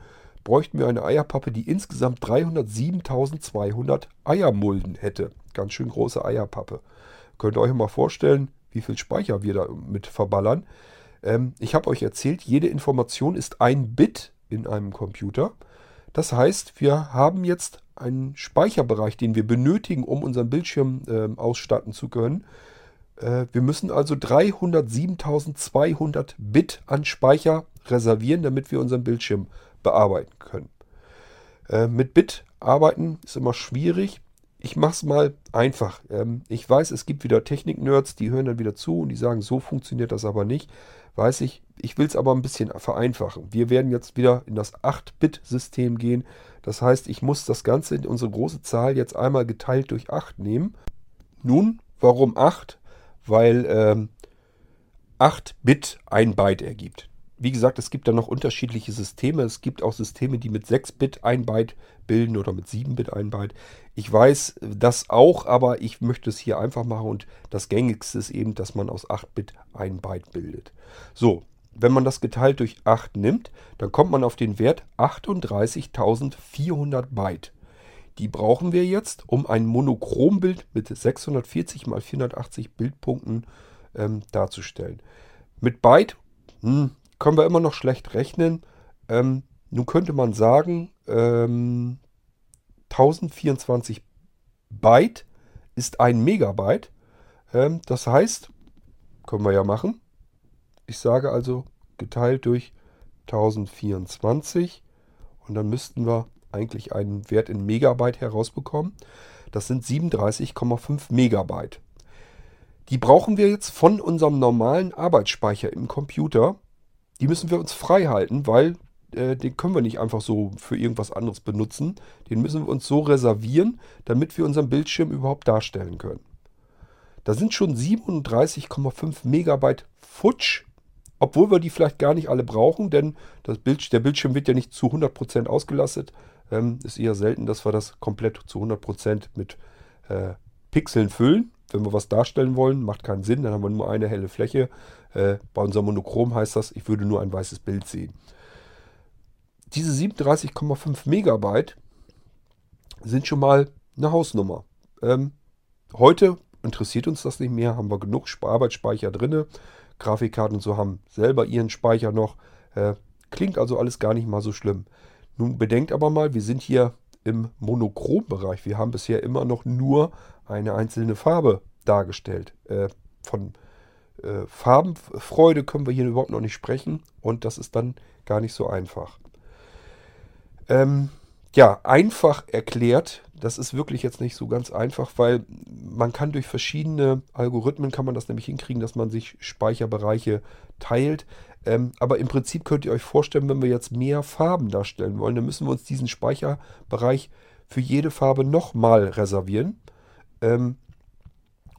bräuchten wir eine Eierpappe, die insgesamt 307.200 Eiermulden hätte. Ganz schön große Eierpappe. Könnt ihr euch mal vorstellen, wie viel Speicher wir da mit verballern. Ähm, ich habe euch erzählt, jede Information ist ein Bit in einem Computer. Das heißt, wir haben jetzt einen Speicherbereich, den wir benötigen, um unseren Bildschirm äh, ausstatten zu können. Äh, wir müssen also 307.200 Bit an Speicher reservieren, damit wir unseren Bildschirm bearbeiten können. Äh, mit Bit arbeiten ist immer schwierig. Ich mache es mal einfach. Ähm, ich weiß, es gibt wieder Technik-Nerds, die hören dann wieder zu und die sagen, so funktioniert das aber nicht. Weiß ich, ich will es aber ein bisschen vereinfachen. Wir werden jetzt wieder in das 8-Bit-System gehen. Das heißt, ich muss das Ganze, unsere große Zahl, jetzt einmal geteilt durch 8 nehmen. Nun, warum 8? Weil ähm, 8 Bit ein Byte ergibt wie gesagt, es gibt da noch unterschiedliche Systeme. Es gibt auch Systeme, die mit 6 Bit ein Byte bilden oder mit 7 Bit ein Byte. Ich weiß das auch, aber ich möchte es hier einfach machen und das gängigste ist eben, dass man aus 8 Bit ein Byte bildet. So, wenn man das geteilt durch 8 nimmt, dann kommt man auf den Wert 38.400 Byte. Die brauchen wir jetzt, um ein Monochrombild mit 640 x 480 Bildpunkten ähm, darzustellen. Mit Byte, hm, können wir immer noch schlecht rechnen. Ähm, nun könnte man sagen, ähm, 1024 Byte ist ein Megabyte. Ähm, das heißt, können wir ja machen. Ich sage also geteilt durch 1024 und dann müssten wir eigentlich einen Wert in Megabyte herausbekommen. Das sind 37,5 Megabyte. Die brauchen wir jetzt von unserem normalen Arbeitsspeicher im Computer die müssen wir uns frei halten, weil äh, den können wir nicht einfach so für irgendwas anderes benutzen. Den müssen wir uns so reservieren, damit wir unseren Bildschirm überhaupt darstellen können. Da sind schon 37,5 Megabyte futsch, obwohl wir die vielleicht gar nicht alle brauchen, denn Bild, der Bildschirm wird ja nicht zu 100% ausgelastet. Ähm, ist eher selten, dass wir das komplett zu 100% mit äh, Pixeln füllen. Wenn wir was darstellen wollen, macht keinen Sinn, dann haben wir nur eine helle Fläche. Äh, bei unserem Monochrom heißt das, ich würde nur ein weißes Bild sehen. Diese 37,5 Megabyte sind schon mal eine Hausnummer. Ähm, heute interessiert uns das nicht mehr, haben wir genug Arbeitsspeicher drin. Grafikkarten und so haben selber ihren Speicher noch. Äh, klingt also alles gar nicht mal so schlimm. Nun bedenkt aber mal, wir sind hier im Monochrom-Bereich. Wir haben bisher immer noch nur eine einzelne Farbe dargestellt. Äh, von äh, Farbenfreude können wir hier überhaupt noch nicht sprechen und das ist dann gar nicht so einfach. Ähm, ja, einfach erklärt. Das ist wirklich jetzt nicht so ganz einfach, weil man kann durch verschiedene Algorithmen kann man das nämlich hinkriegen, dass man sich Speicherbereiche teilt. Ähm, aber im Prinzip könnt ihr euch vorstellen, wenn wir jetzt mehr Farben darstellen wollen, dann müssen wir uns diesen Speicherbereich für jede Farbe nochmal reservieren. Ähm,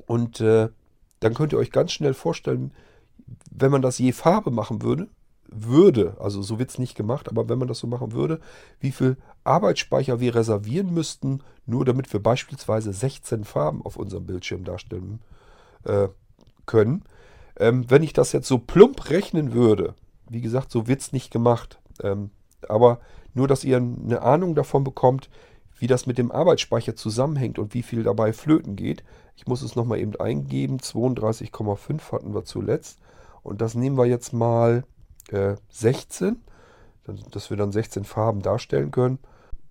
und äh, dann könnt ihr euch ganz schnell vorstellen, wenn man das je Farbe machen würde, würde, also so wird es nicht gemacht, aber wenn man das so machen würde, wie viel Arbeitsspeicher wir reservieren müssten, nur damit wir beispielsweise 16 Farben auf unserem Bildschirm darstellen äh, können. Ähm, wenn ich das jetzt so plump rechnen würde, wie gesagt, so wird es nicht gemacht. Ähm, aber nur, dass ihr eine Ahnung davon bekommt, wie das mit dem Arbeitsspeicher zusammenhängt und wie viel dabei flöten geht. Ich muss es nochmal eben eingeben. 32,5 hatten wir zuletzt. Und das nehmen wir jetzt mal äh, 16, dass wir dann 16 Farben darstellen können.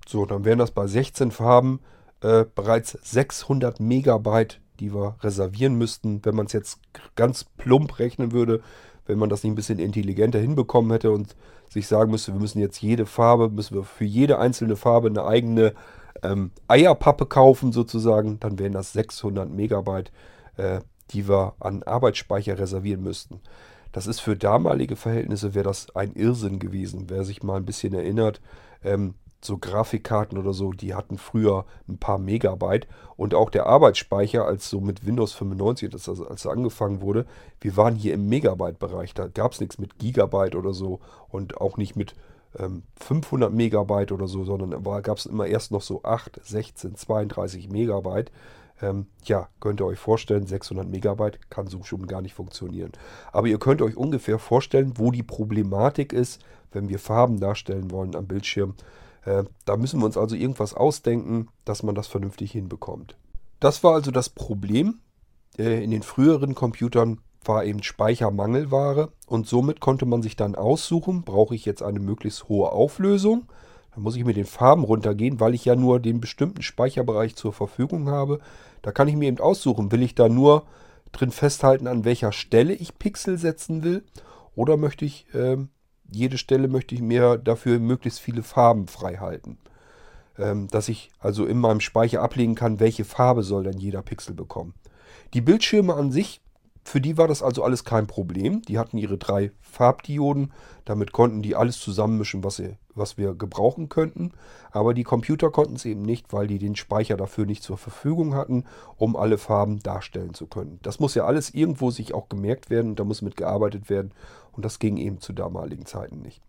So, dann wären das bei 16 Farben äh, bereits 600 Megabyte, die wir reservieren müssten, wenn man es jetzt ganz plump rechnen würde, wenn man das nicht ein bisschen intelligenter hinbekommen hätte und sich sagen müsste, wir müssen jetzt jede Farbe, müssen wir für jede einzelne Farbe eine eigene ähm, Eierpappe kaufen sozusagen, dann wären das 600 Megabyte, äh, die wir an Arbeitsspeicher reservieren müssten. Das ist für damalige Verhältnisse wäre das ein Irrsinn gewesen. Wer sich mal ein bisschen erinnert, ähm, so Grafikkarten oder so, die hatten früher ein paar Megabyte und auch der Arbeitsspeicher, als so mit Windows 95, das, also als angefangen wurde, wir waren hier im Megabyte-Bereich. Da gab es nichts mit Gigabyte oder so und auch nicht mit ähm, 500 Megabyte oder so, sondern gab es immer erst noch so 8, 16, 32 Megabyte. Ähm, ja, könnt ihr euch vorstellen, 600 Megabyte kann so schon gar nicht funktionieren. Aber ihr könnt euch ungefähr vorstellen, wo die Problematik ist, wenn wir Farben darstellen wollen am Bildschirm. Äh, da müssen wir uns also irgendwas ausdenken, dass man das vernünftig hinbekommt. Das war also das Problem. Äh, in den früheren Computern war eben Speichermangelware und somit konnte man sich dann aussuchen, brauche ich jetzt eine möglichst hohe Auflösung da muss ich mit den Farben runtergehen, weil ich ja nur den bestimmten Speicherbereich zur Verfügung habe. Da kann ich mir eben aussuchen, will ich da nur drin festhalten, an welcher Stelle ich Pixel setzen will. Oder möchte ich, äh, jede Stelle möchte ich mir dafür möglichst viele Farben frei halten. Ähm, dass ich also in meinem Speicher ablegen kann, welche Farbe soll denn jeder Pixel bekommen. Die Bildschirme an sich für die war das also alles kein Problem. Die hatten ihre drei Farbdioden. Damit konnten die alles zusammenmischen, was, sie, was wir gebrauchen könnten. Aber die Computer konnten es eben nicht, weil die den Speicher dafür nicht zur Verfügung hatten, um alle Farben darstellen zu können. Das muss ja alles irgendwo sich auch gemerkt werden da muss mitgearbeitet werden. Und das ging eben zu damaligen Zeiten nicht.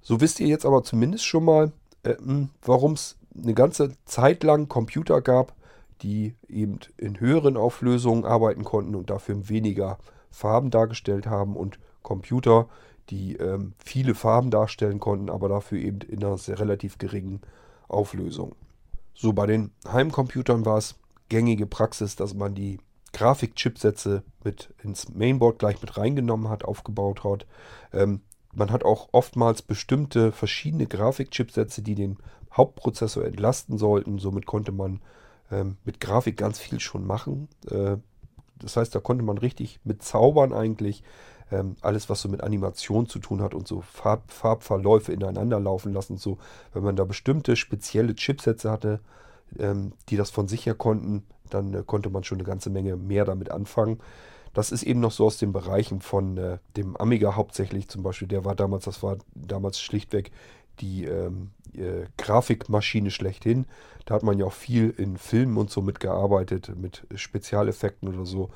So wisst ihr jetzt aber zumindest schon mal, äh, hm, warum es eine ganze Zeit lang Computer gab, die eben in höheren Auflösungen arbeiten konnten und dafür weniger Farben dargestellt haben und Computer, die ähm, viele Farben darstellen konnten, aber dafür eben in einer relativ geringen Auflösung. So bei den Heimcomputern war es gängige Praxis, dass man die Grafikchipsätze mit ins Mainboard gleich mit reingenommen hat, aufgebaut hat. Ähm, man hat auch oftmals bestimmte verschiedene Grafikchipsätze, die den Hauptprozessor entlasten sollten. Somit konnte man ähm, mit Grafik ganz viel schon machen. Äh, das heißt, da konnte man richtig mit Zaubern eigentlich ähm, alles, was so mit Animation zu tun hat und so Farb, Farbverläufe ineinander laufen lassen. So, wenn man da bestimmte spezielle Chipsätze hatte, ähm, die das von sich her konnten, dann äh, konnte man schon eine ganze Menge mehr damit anfangen. Das ist eben noch so aus den Bereichen von äh, dem Amiga hauptsächlich zum Beispiel. Der war damals, das war damals schlichtweg die ähm, äh, Grafikmaschine schlechthin. Da hat man ja auch viel in Filmen und so mitgearbeitet, mit Spezialeffekten oder so.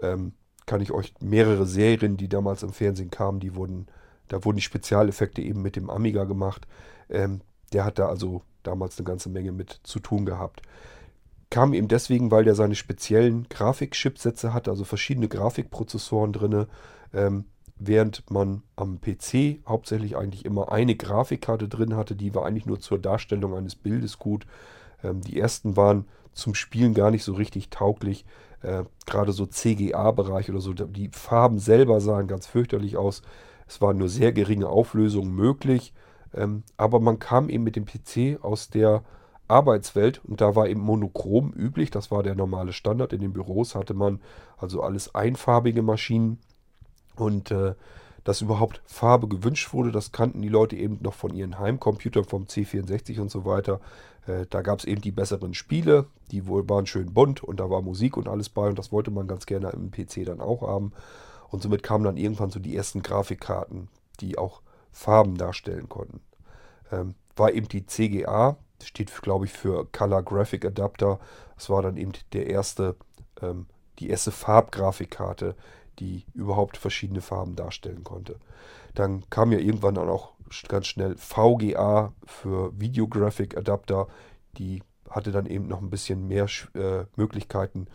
Ähm, kann ich euch mehrere Serien, die damals im Fernsehen kamen, die wurden, da wurden die Spezialeffekte eben mit dem Amiga gemacht. Ähm, der hat da also damals eine ganze Menge mit zu tun gehabt. Kam eben deswegen, weil der seine speziellen Grafikchipsätze hat, also verschiedene Grafikprozessoren drin. Ähm, während man am PC hauptsächlich eigentlich immer eine Grafikkarte drin hatte, die war eigentlich nur zur Darstellung eines Bildes gut. Ähm, die ersten waren zum Spielen gar nicht so richtig tauglich. Äh, Gerade so CGA-Bereich oder so, die Farben selber sahen ganz fürchterlich aus. Es waren nur sehr geringe Auflösungen möglich. Ähm, aber man kam eben mit dem PC aus der Arbeitswelt und da war eben monochrom üblich. Das war der normale Standard. In den Büros hatte man also alles einfarbige Maschinen und äh, dass überhaupt Farbe gewünscht wurde. Das kannten die Leute eben noch von ihren Heimcomputern, vom C64 und so weiter. Äh, da gab es eben die besseren Spiele, die wohl waren schön bunt und da war Musik und alles bei und das wollte man ganz gerne im PC dann auch haben. Und somit kamen dann irgendwann so die ersten Grafikkarten, die auch Farben darstellen konnten. Ähm, war eben die CGA, steht glaube ich für Color Graphic Adapter. Das war dann eben der erste, ähm, die erste Farbgrafikkarte, die überhaupt verschiedene Farben darstellen konnte. Dann kam ja irgendwann dann auch ganz schnell VGA für Video Graphic Adapter. Die hatte dann eben noch ein bisschen mehr äh, Möglichkeiten,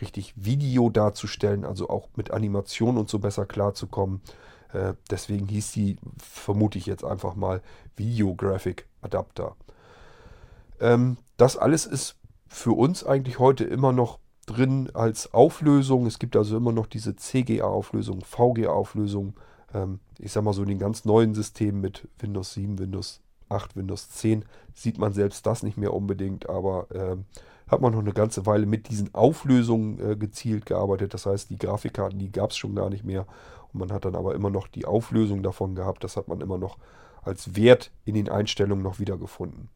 richtig Video darzustellen, also auch mit Animation und so besser klarzukommen. Äh, deswegen hieß die, vermute ich jetzt einfach mal, Video Graphic Adapter. Ähm, das alles ist für uns eigentlich heute immer noch drin als Auflösung. Es gibt also immer noch diese CGA-Auflösung, VGA-Auflösung. Ähm, ich sag mal so in den ganz neuen Systemen mit Windows 7, Windows 8, Windows 10 sieht man selbst das nicht mehr unbedingt, aber ähm, hat man noch eine ganze Weile mit diesen Auflösungen äh, gezielt gearbeitet. Das heißt, die Grafikkarten, die gab es schon gar nicht mehr. Und man hat dann aber immer noch die Auflösung davon gehabt. Das hat man immer noch als Wert in den Einstellungen noch wiedergefunden.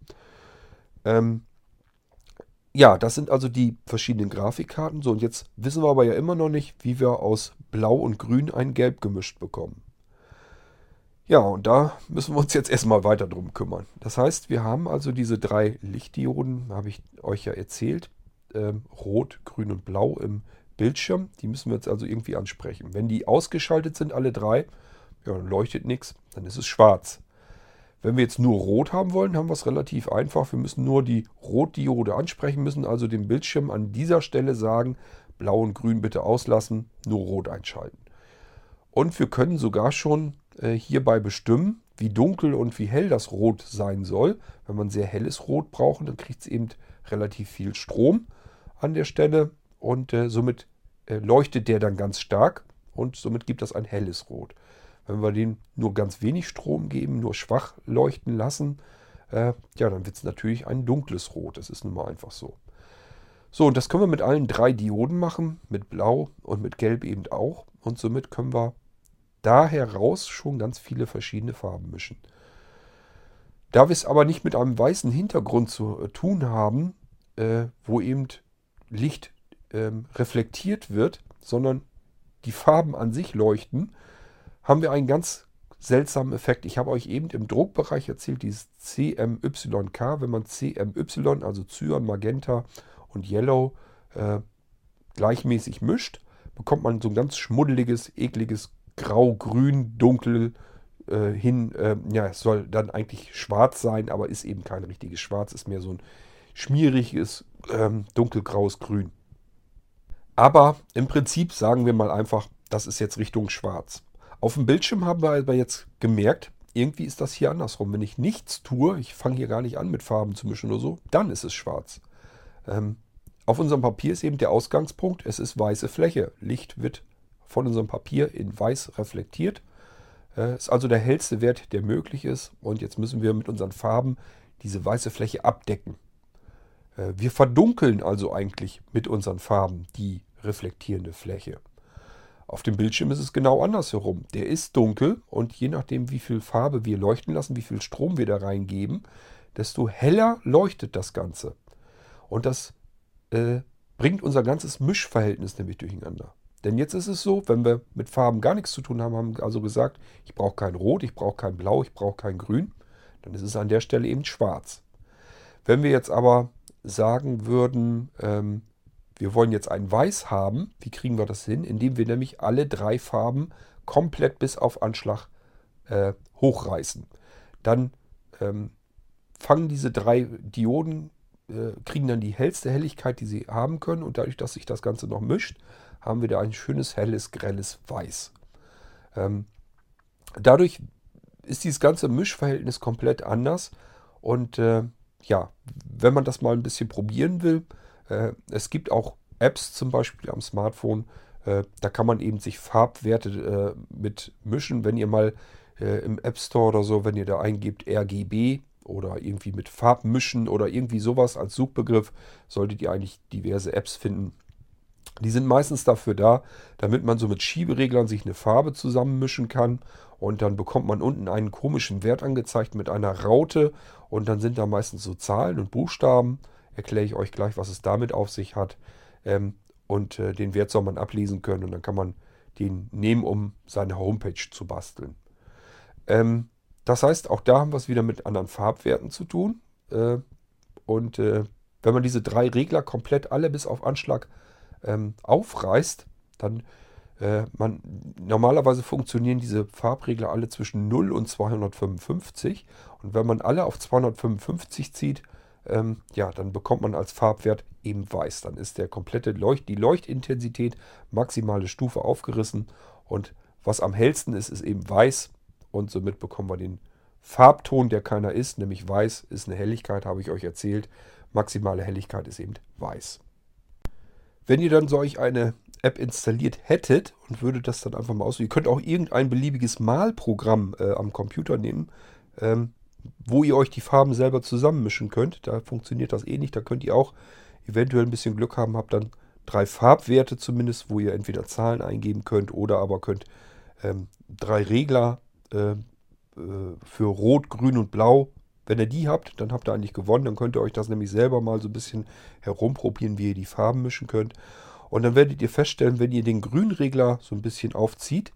Ähm, ja, das sind also die verschiedenen Grafikkarten. So, und jetzt wissen wir aber ja immer noch nicht, wie wir aus Blau und Grün ein Gelb gemischt bekommen. Ja, und da müssen wir uns jetzt erstmal weiter drum kümmern. Das heißt, wir haben also diese drei Lichtdioden, habe ich euch ja erzählt, ähm, Rot, Grün und Blau im Bildschirm. Die müssen wir jetzt also irgendwie ansprechen. Wenn die ausgeschaltet sind, alle drei, ja, dann leuchtet nichts, dann ist es schwarz. Wenn wir jetzt nur Rot haben wollen, haben wir es relativ einfach. Wir müssen nur die Rotdiode ansprechen, müssen also dem Bildschirm an dieser Stelle sagen, Blau und Grün bitte auslassen, nur Rot einschalten. Und wir können sogar schon äh, hierbei bestimmen, wie dunkel und wie hell das Rot sein soll. Wenn man sehr helles Rot braucht, dann kriegt es eben relativ viel Strom an der Stelle und äh, somit äh, leuchtet der dann ganz stark und somit gibt das ein helles Rot. Wenn wir den nur ganz wenig Strom geben, nur schwach leuchten lassen, äh, ja, dann wird es natürlich ein dunkles Rot. Das ist nun mal einfach so. So, und das können wir mit allen drei Dioden machen, mit Blau und mit Gelb eben auch. Und somit können wir da heraus schon ganz viele verschiedene Farben mischen. Da wir es aber nicht mit einem weißen Hintergrund zu äh, tun haben, äh, wo eben Licht ähm, reflektiert wird, sondern die Farben an sich leuchten, haben wir einen ganz seltsamen Effekt. Ich habe euch eben im Druckbereich erzählt, dieses CMYK, wenn man CMY, also Cyan, Magenta und Yellow, äh, gleichmäßig mischt, bekommt man so ein ganz schmuddeliges, ekliges Grau-Grün, Dunkel äh, hin. Äh, ja, es soll dann eigentlich schwarz sein, aber ist eben kein richtiges Schwarz, ist mehr so ein schmieriges, ähm, dunkelgraues Grün. Aber im Prinzip sagen wir mal einfach, das ist jetzt Richtung Schwarz. Auf dem Bildschirm haben wir aber jetzt gemerkt, irgendwie ist das hier andersrum. Wenn ich nichts tue, ich fange hier gar nicht an mit Farben zu mischen oder so, dann ist es schwarz. Ähm, auf unserem Papier ist eben der Ausgangspunkt, es ist weiße Fläche. Licht wird von unserem Papier in weiß reflektiert. Äh, ist also der hellste Wert, der möglich ist. Und jetzt müssen wir mit unseren Farben diese weiße Fläche abdecken. Äh, wir verdunkeln also eigentlich mit unseren Farben die reflektierende Fläche. Auf dem Bildschirm ist es genau andersherum. Der ist dunkel und je nachdem, wie viel Farbe wir leuchten lassen, wie viel Strom wir da reingeben, desto heller leuchtet das Ganze. Und das äh, bringt unser ganzes Mischverhältnis nämlich durcheinander. Denn jetzt ist es so, wenn wir mit Farben gar nichts zu tun haben, haben also gesagt, ich brauche kein Rot, ich brauche kein Blau, ich brauche kein Grün, dann ist es an der Stelle eben schwarz. Wenn wir jetzt aber sagen würden, ähm, wir wollen jetzt ein Weiß haben. Wie kriegen wir das hin? Indem wir nämlich alle drei Farben komplett bis auf Anschlag äh, hochreißen. Dann ähm, fangen diese drei Dioden, äh, kriegen dann die hellste Helligkeit, die sie haben können. Und dadurch, dass sich das Ganze noch mischt, haben wir da ein schönes, helles, grelles Weiß. Ähm, dadurch ist dieses ganze Mischverhältnis komplett anders. Und äh, ja, wenn man das mal ein bisschen probieren will, äh, es gibt auch Apps zum Beispiel am Smartphone. Äh, da kann man eben sich Farbwerte äh, mit mischen. Wenn ihr mal im App Store oder so, wenn ihr da eingebt RGB oder irgendwie mit Farbmischen oder irgendwie sowas als Suchbegriff, solltet ihr eigentlich diverse Apps finden. Die sind meistens dafür da, damit man so mit Schiebereglern sich eine Farbe zusammenmischen kann. Und dann bekommt man unten einen komischen Wert angezeigt mit einer Raute. Und dann sind da meistens so Zahlen und Buchstaben. Erkläre ich euch gleich, was es damit auf sich hat. Ähm, und äh, den Wert soll man ablesen können. Und dann kann man den nehmen, um seine Homepage zu basteln. Ähm, das heißt, auch da haben wir es wieder mit anderen Farbwerten zu tun. Äh, und äh, wenn man diese drei Regler komplett alle bis auf Anschlag ähm, aufreißt, dann äh, man, normalerweise funktionieren diese Farbregler alle zwischen 0 und 255. Und wenn man alle auf 255 zieht, ähm, ja, dann bekommt man als Farbwert eben weiß. Dann ist der komplette Leucht, die Leuchtintensität maximale Stufe aufgerissen. Und was am hellsten ist, ist eben weiß. Und somit bekommen wir den Farbton, der keiner ist, nämlich weiß, ist eine Helligkeit, habe ich euch erzählt. Maximale Helligkeit ist eben weiß. Wenn ihr dann solch eine App installiert hättet und würdet das dann einfach mal aus. Ihr könnt auch irgendein beliebiges Malprogramm äh, am Computer nehmen, ähm, wo ihr euch die Farben selber zusammenmischen könnt. Da funktioniert das eh nicht. Da könnt ihr auch eventuell ein bisschen Glück haben, habt dann drei Farbwerte zumindest, wo ihr entweder Zahlen eingeben könnt oder aber könnt ähm, drei Regler äh, äh, für Rot, Grün und Blau wenn ihr die habt, dann habt ihr eigentlich gewonnen. Dann könnt ihr euch das nämlich selber mal so ein bisschen herumprobieren, wie ihr die Farben mischen könnt. Und dann werdet ihr feststellen, wenn ihr den Grünregler so ein bisschen aufzieht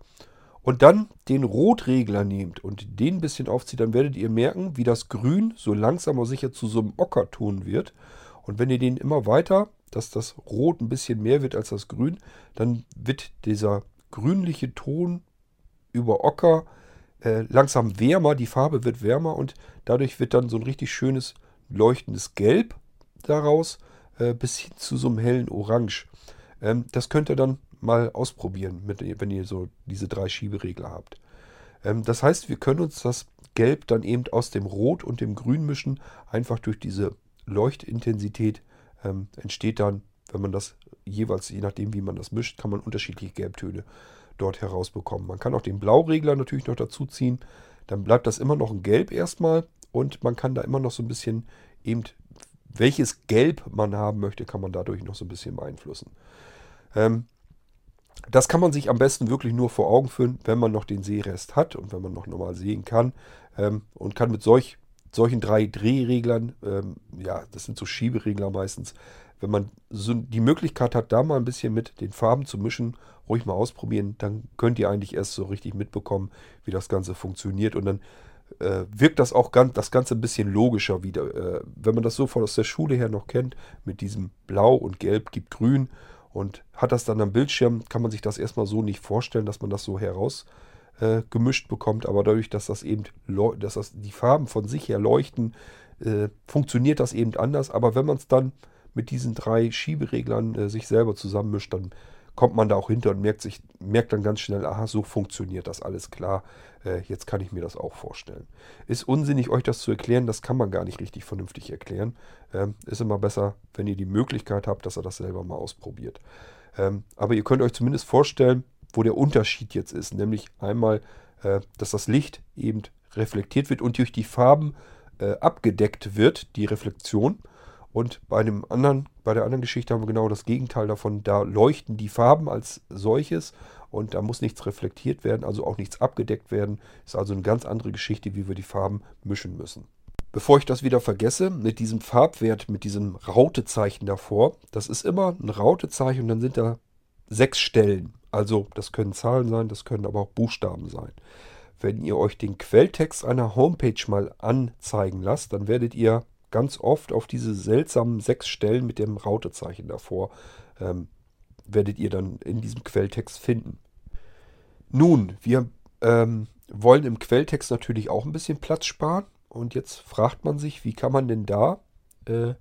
und dann den Rotregler nehmt und den ein bisschen aufzieht, dann werdet ihr merken, wie das Grün so langsam aber sicher zu so einem Ockerton wird. Und wenn ihr den immer weiter, dass das Rot ein bisschen mehr wird als das Grün, dann wird dieser grünliche Ton über Ocker äh, langsam wärmer, die Farbe wird wärmer und dadurch wird dann so ein richtig schönes leuchtendes Gelb daraus äh, bis hin zu so einem hellen Orange. Ähm, das könnt ihr dann mal ausprobieren, mit, wenn ihr so diese drei Schieberegler habt. Ähm, das heißt, wir können uns das Gelb dann eben aus dem Rot und dem Grün mischen, einfach durch diese Leuchtintensität ähm, entsteht dann, wenn man das jeweils, je nachdem wie man das mischt, kann man unterschiedliche Gelbtöne dort herausbekommen. Man kann auch den Blauregler natürlich noch dazu ziehen. Dann bleibt das immer noch ein Gelb erstmal und man kann da immer noch so ein bisschen eben, welches Gelb man haben möchte, kann man dadurch noch so ein bisschen beeinflussen. Ähm, das kann man sich am besten wirklich nur vor Augen führen, wenn man noch den Sehrest hat und wenn man noch normal sehen kann ähm, und kann mit solch, solchen drei Drehreglern, ähm, ja, das sind so Schieberegler meistens, wenn man so die Möglichkeit hat, da mal ein bisschen mit den Farben zu mischen, ruhig mal ausprobieren, dann könnt ihr eigentlich erst so richtig mitbekommen, wie das Ganze funktioniert. Und dann äh, wirkt das auch ganz, das Ganze ein bisschen logischer wieder. Äh, wenn man das so von aus der Schule her noch kennt, mit diesem Blau und Gelb gibt Grün und hat das dann am Bildschirm, kann man sich das erstmal so nicht vorstellen, dass man das so herausgemischt äh, bekommt. Aber dadurch, dass das eben, dass das die Farben von sich her leuchten, äh, funktioniert das eben anders. Aber wenn man es dann mit diesen drei Schiebereglern äh, sich selber zusammenmischt, dann kommt man da auch hinter und merkt, sich, merkt dann ganz schnell, aha, so funktioniert das alles klar. Äh, jetzt kann ich mir das auch vorstellen. Ist unsinnig, euch das zu erklären, das kann man gar nicht richtig vernünftig erklären. Ähm, ist immer besser, wenn ihr die Möglichkeit habt, dass ihr das selber mal ausprobiert. Ähm, aber ihr könnt euch zumindest vorstellen, wo der Unterschied jetzt ist. Nämlich einmal, äh, dass das Licht eben reflektiert wird und durch die Farben äh, abgedeckt wird, die Reflexion. Und bei dem anderen, bei der anderen Geschichte haben wir genau das Gegenteil davon. Da leuchten die Farben als solches und da muss nichts reflektiert werden, also auch nichts abgedeckt werden. Ist also eine ganz andere Geschichte, wie wir die Farben mischen müssen. Bevor ich das wieder vergesse, mit diesem Farbwert, mit diesem Rautezeichen davor, das ist immer ein Rautezeichen und dann sind da sechs Stellen. Also das können Zahlen sein, das können aber auch Buchstaben sein. Wenn ihr euch den Quelltext einer Homepage mal anzeigen lasst, dann werdet ihr ganz oft auf diese seltsamen sechs Stellen mit dem Rautezeichen davor ähm, werdet ihr dann in diesem Quelltext finden. Nun, wir ähm, wollen im Quelltext natürlich auch ein bisschen Platz sparen. Und jetzt fragt man sich, wie kann man denn da äh,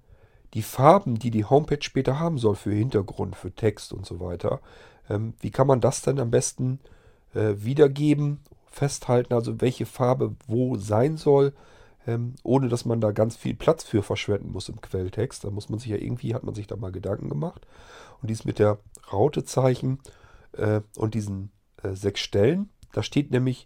die Farben, die die Homepage später haben soll für Hintergrund, für Text und so weiter, ähm, wie kann man das dann am besten äh, wiedergeben, festhalten, also welche Farbe wo sein soll ähm, ohne dass man da ganz viel Platz für verschwenden muss im Quelltext. Da muss man sich ja irgendwie, hat man sich da mal Gedanken gemacht. Und dies mit der Rautezeichen äh, und diesen äh, sechs Stellen, da steht nämlich,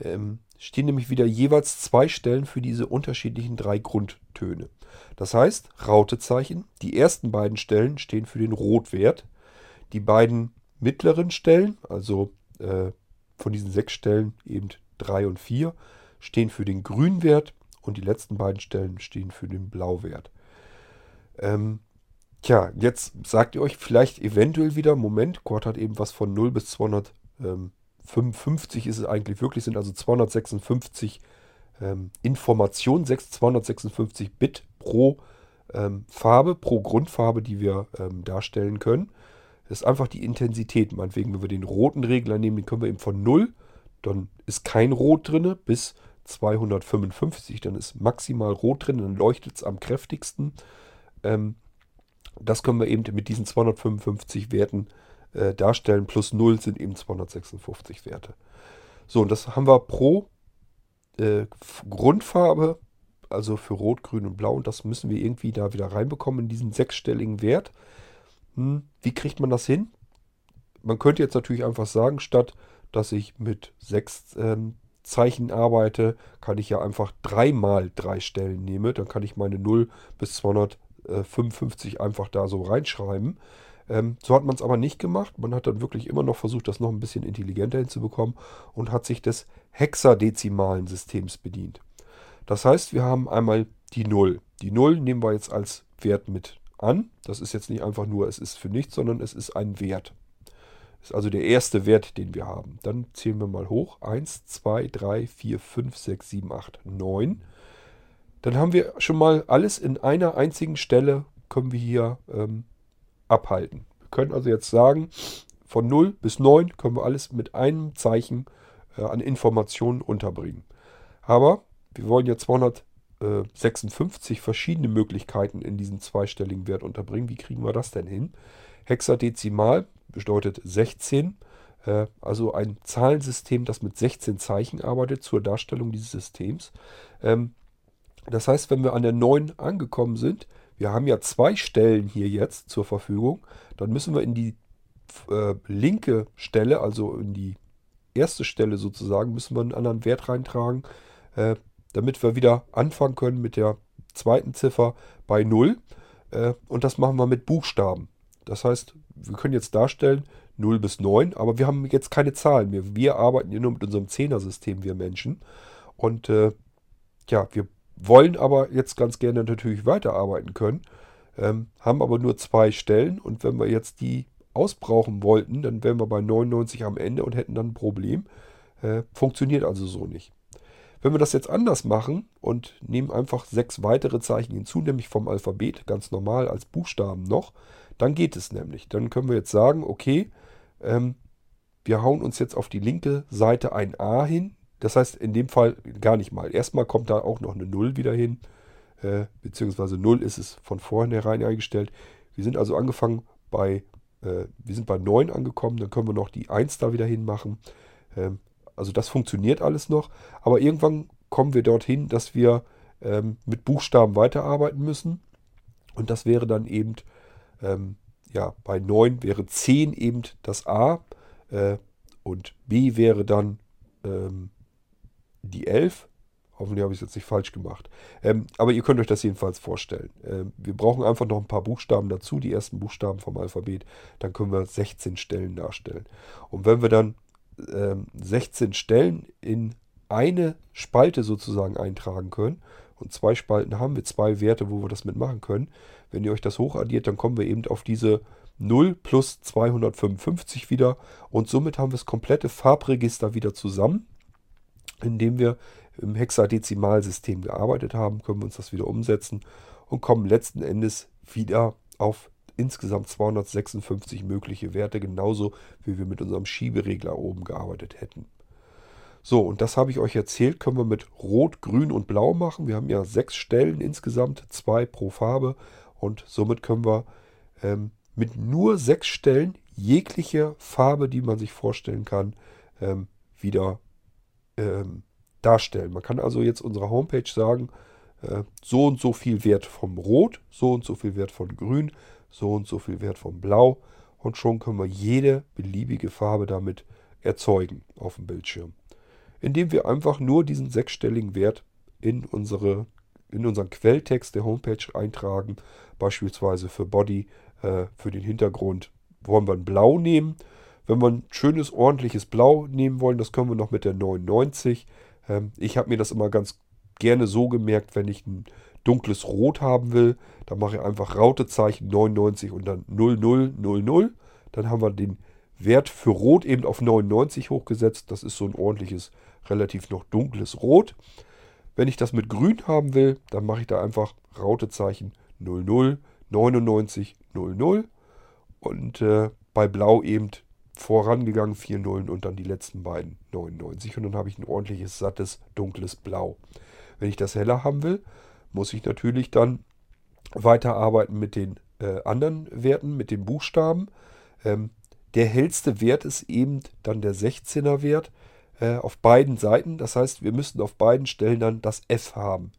ähm, stehen nämlich wieder jeweils zwei Stellen für diese unterschiedlichen drei Grundtöne. Das heißt, Rautezeichen, die ersten beiden Stellen stehen für den Rotwert, Die beiden mittleren Stellen, also äh, von diesen sechs Stellen eben drei und vier, stehen für den Grünwert und die letzten beiden Stellen stehen für den Blauwert. Ähm, tja, jetzt sagt ihr euch vielleicht eventuell wieder, Moment, Quad hat eben was von 0 bis 255 ist es eigentlich wirklich, sind also 256 ähm, Informationen, 256 Bit pro ähm, Farbe, pro Grundfarbe, die wir ähm, darstellen können. Das ist einfach die Intensität. Meinetwegen, wenn wir den roten Regler nehmen, den können wir eben von 0, dann ist kein Rot drin, bis 255, dann ist maximal Rot drin, dann leuchtet es am kräftigsten. Ähm, das können wir eben mit diesen 255 Werten äh, darstellen. Plus 0 sind eben 256 Werte. So, und das haben wir pro äh, Grundfarbe, also für Rot, Grün und Blau. Und das müssen wir irgendwie da wieder reinbekommen in diesen sechsstelligen Wert. Hm, wie kriegt man das hin? Man könnte jetzt natürlich einfach sagen, statt dass ich mit sechs ähm, Zeichen arbeite, kann ich ja einfach dreimal drei Stellen nehmen. Dann kann ich meine 0 bis 255 einfach da so reinschreiben. Ähm, so hat man es aber nicht gemacht. Man hat dann wirklich immer noch versucht, das noch ein bisschen intelligenter hinzubekommen und hat sich des hexadezimalen Systems bedient. Das heißt, wir haben einmal die 0. Die 0 nehmen wir jetzt als Wert mit an. Das ist jetzt nicht einfach nur, es ist für nichts, sondern es ist ein Wert. Ist also der erste Wert, den wir haben. Dann zählen wir mal hoch. 1, 2, 3, 4, 5, 6, 7, 8, 9. Dann haben wir schon mal alles in einer einzigen Stelle, können wir hier ähm, abhalten. Wir können also jetzt sagen, von 0 bis 9 können wir alles mit einem Zeichen äh, an Informationen unterbringen. Aber wir wollen ja 256 verschiedene Möglichkeiten in diesem zweistelligen Wert unterbringen. Wie kriegen wir das denn hin? Hexadezimal bedeutet 16, äh, also ein Zahlensystem, das mit 16 Zeichen arbeitet zur Darstellung dieses Systems. Ähm, das heißt, wenn wir an der 9 angekommen sind, wir haben ja zwei Stellen hier jetzt zur Verfügung, dann müssen wir in die äh, linke Stelle, also in die erste Stelle sozusagen, müssen wir einen anderen Wert reintragen, äh, damit wir wieder anfangen können mit der zweiten Ziffer bei 0. Äh, und das machen wir mit Buchstaben. Das heißt, wir können jetzt darstellen 0 bis 9, aber wir haben jetzt keine Zahlen mehr. Wir arbeiten ja nur mit unserem Zehner-System, wir Menschen. Und äh, ja, wir wollen aber jetzt ganz gerne natürlich weiterarbeiten können, ähm, haben aber nur zwei Stellen und wenn wir jetzt die ausbrauchen wollten, dann wären wir bei 99 am Ende und hätten dann ein Problem. Äh, funktioniert also so nicht. Wenn wir das jetzt anders machen und nehmen einfach sechs weitere Zeichen hinzu, nämlich vom Alphabet, ganz normal als Buchstaben noch, dann geht es nämlich. Dann können wir jetzt sagen, okay, ähm, wir hauen uns jetzt auf die linke Seite ein A hin. Das heißt in dem Fall gar nicht mal. Erstmal kommt da auch noch eine 0 wieder hin, äh, beziehungsweise 0 ist es von vornherein eingestellt. Wir sind also angefangen bei, äh, wir sind bei 9 angekommen, dann können wir noch die 1 da wieder hinmachen. Ähm, also das funktioniert alles noch, aber irgendwann kommen wir dorthin, dass wir ähm, mit Buchstaben weiterarbeiten müssen. Und das wäre dann eben, ähm, ja, bei 9 wäre 10 eben das A äh, und B wäre dann ähm, die 11. Hoffentlich habe ich es jetzt nicht falsch gemacht. Ähm, aber ihr könnt euch das jedenfalls vorstellen. Ähm, wir brauchen einfach noch ein paar Buchstaben dazu, die ersten Buchstaben vom Alphabet. Dann können wir 16 Stellen darstellen. Und wenn wir dann 16 ähm, Stellen in eine Spalte sozusagen eintragen können. Und zwei Spalten haben wir, zwei Werte, wo wir das mitmachen können. Wenn ihr euch das hochaddiert, dann kommen wir eben auf diese 0 plus 255 wieder. Und somit haben wir das komplette Farbregister wieder zusammen. Indem wir im Hexadezimalsystem gearbeitet haben, können wir uns das wieder umsetzen und kommen letzten Endes wieder auf insgesamt 256 mögliche Werte, genauso wie wir mit unserem Schieberegler oben gearbeitet hätten. So, und das habe ich euch erzählt, können wir mit Rot, Grün und Blau machen. Wir haben ja sechs Stellen insgesamt, zwei pro Farbe. Und somit können wir ähm, mit nur sechs Stellen jegliche Farbe, die man sich vorstellen kann, ähm, wieder ähm, darstellen. Man kann also jetzt unserer Homepage sagen, äh, so und so viel Wert vom Rot, so und so viel Wert von Grün, so und so viel Wert vom Blau und schon können wir jede beliebige Farbe damit erzeugen auf dem Bildschirm. Indem wir einfach nur diesen sechsstelligen Wert in, unsere, in unseren Quelltext der Homepage eintragen, beispielsweise für Body, äh, für den Hintergrund wollen wir ein Blau nehmen. Wenn wir ein schönes, ordentliches Blau nehmen wollen, das können wir noch mit der 99. Ähm, ich habe mir das immer ganz gerne so gemerkt, wenn ich ein dunkles Rot haben will, dann mache ich einfach Rautezeichen 99 und dann 0000. Dann haben wir den Wert für Rot eben auf 99 hochgesetzt. Das ist so ein ordentliches, relativ noch dunkles Rot. Wenn ich das mit Grün haben will, dann mache ich da einfach Rautezeichen 00, 99, 00. Und äh, bei Blau eben vorangegangen 4 Nullen und dann die letzten beiden 99. Und dann habe ich ein ordentliches, sattes, dunkles Blau. Wenn ich das heller haben will, muss ich natürlich dann weiterarbeiten mit den äh, anderen Werten, mit den Buchstaben. Ähm, der hellste Wert ist eben dann der 16er Wert äh, auf beiden Seiten. Das heißt, wir müssten auf beiden Stellen dann das F haben.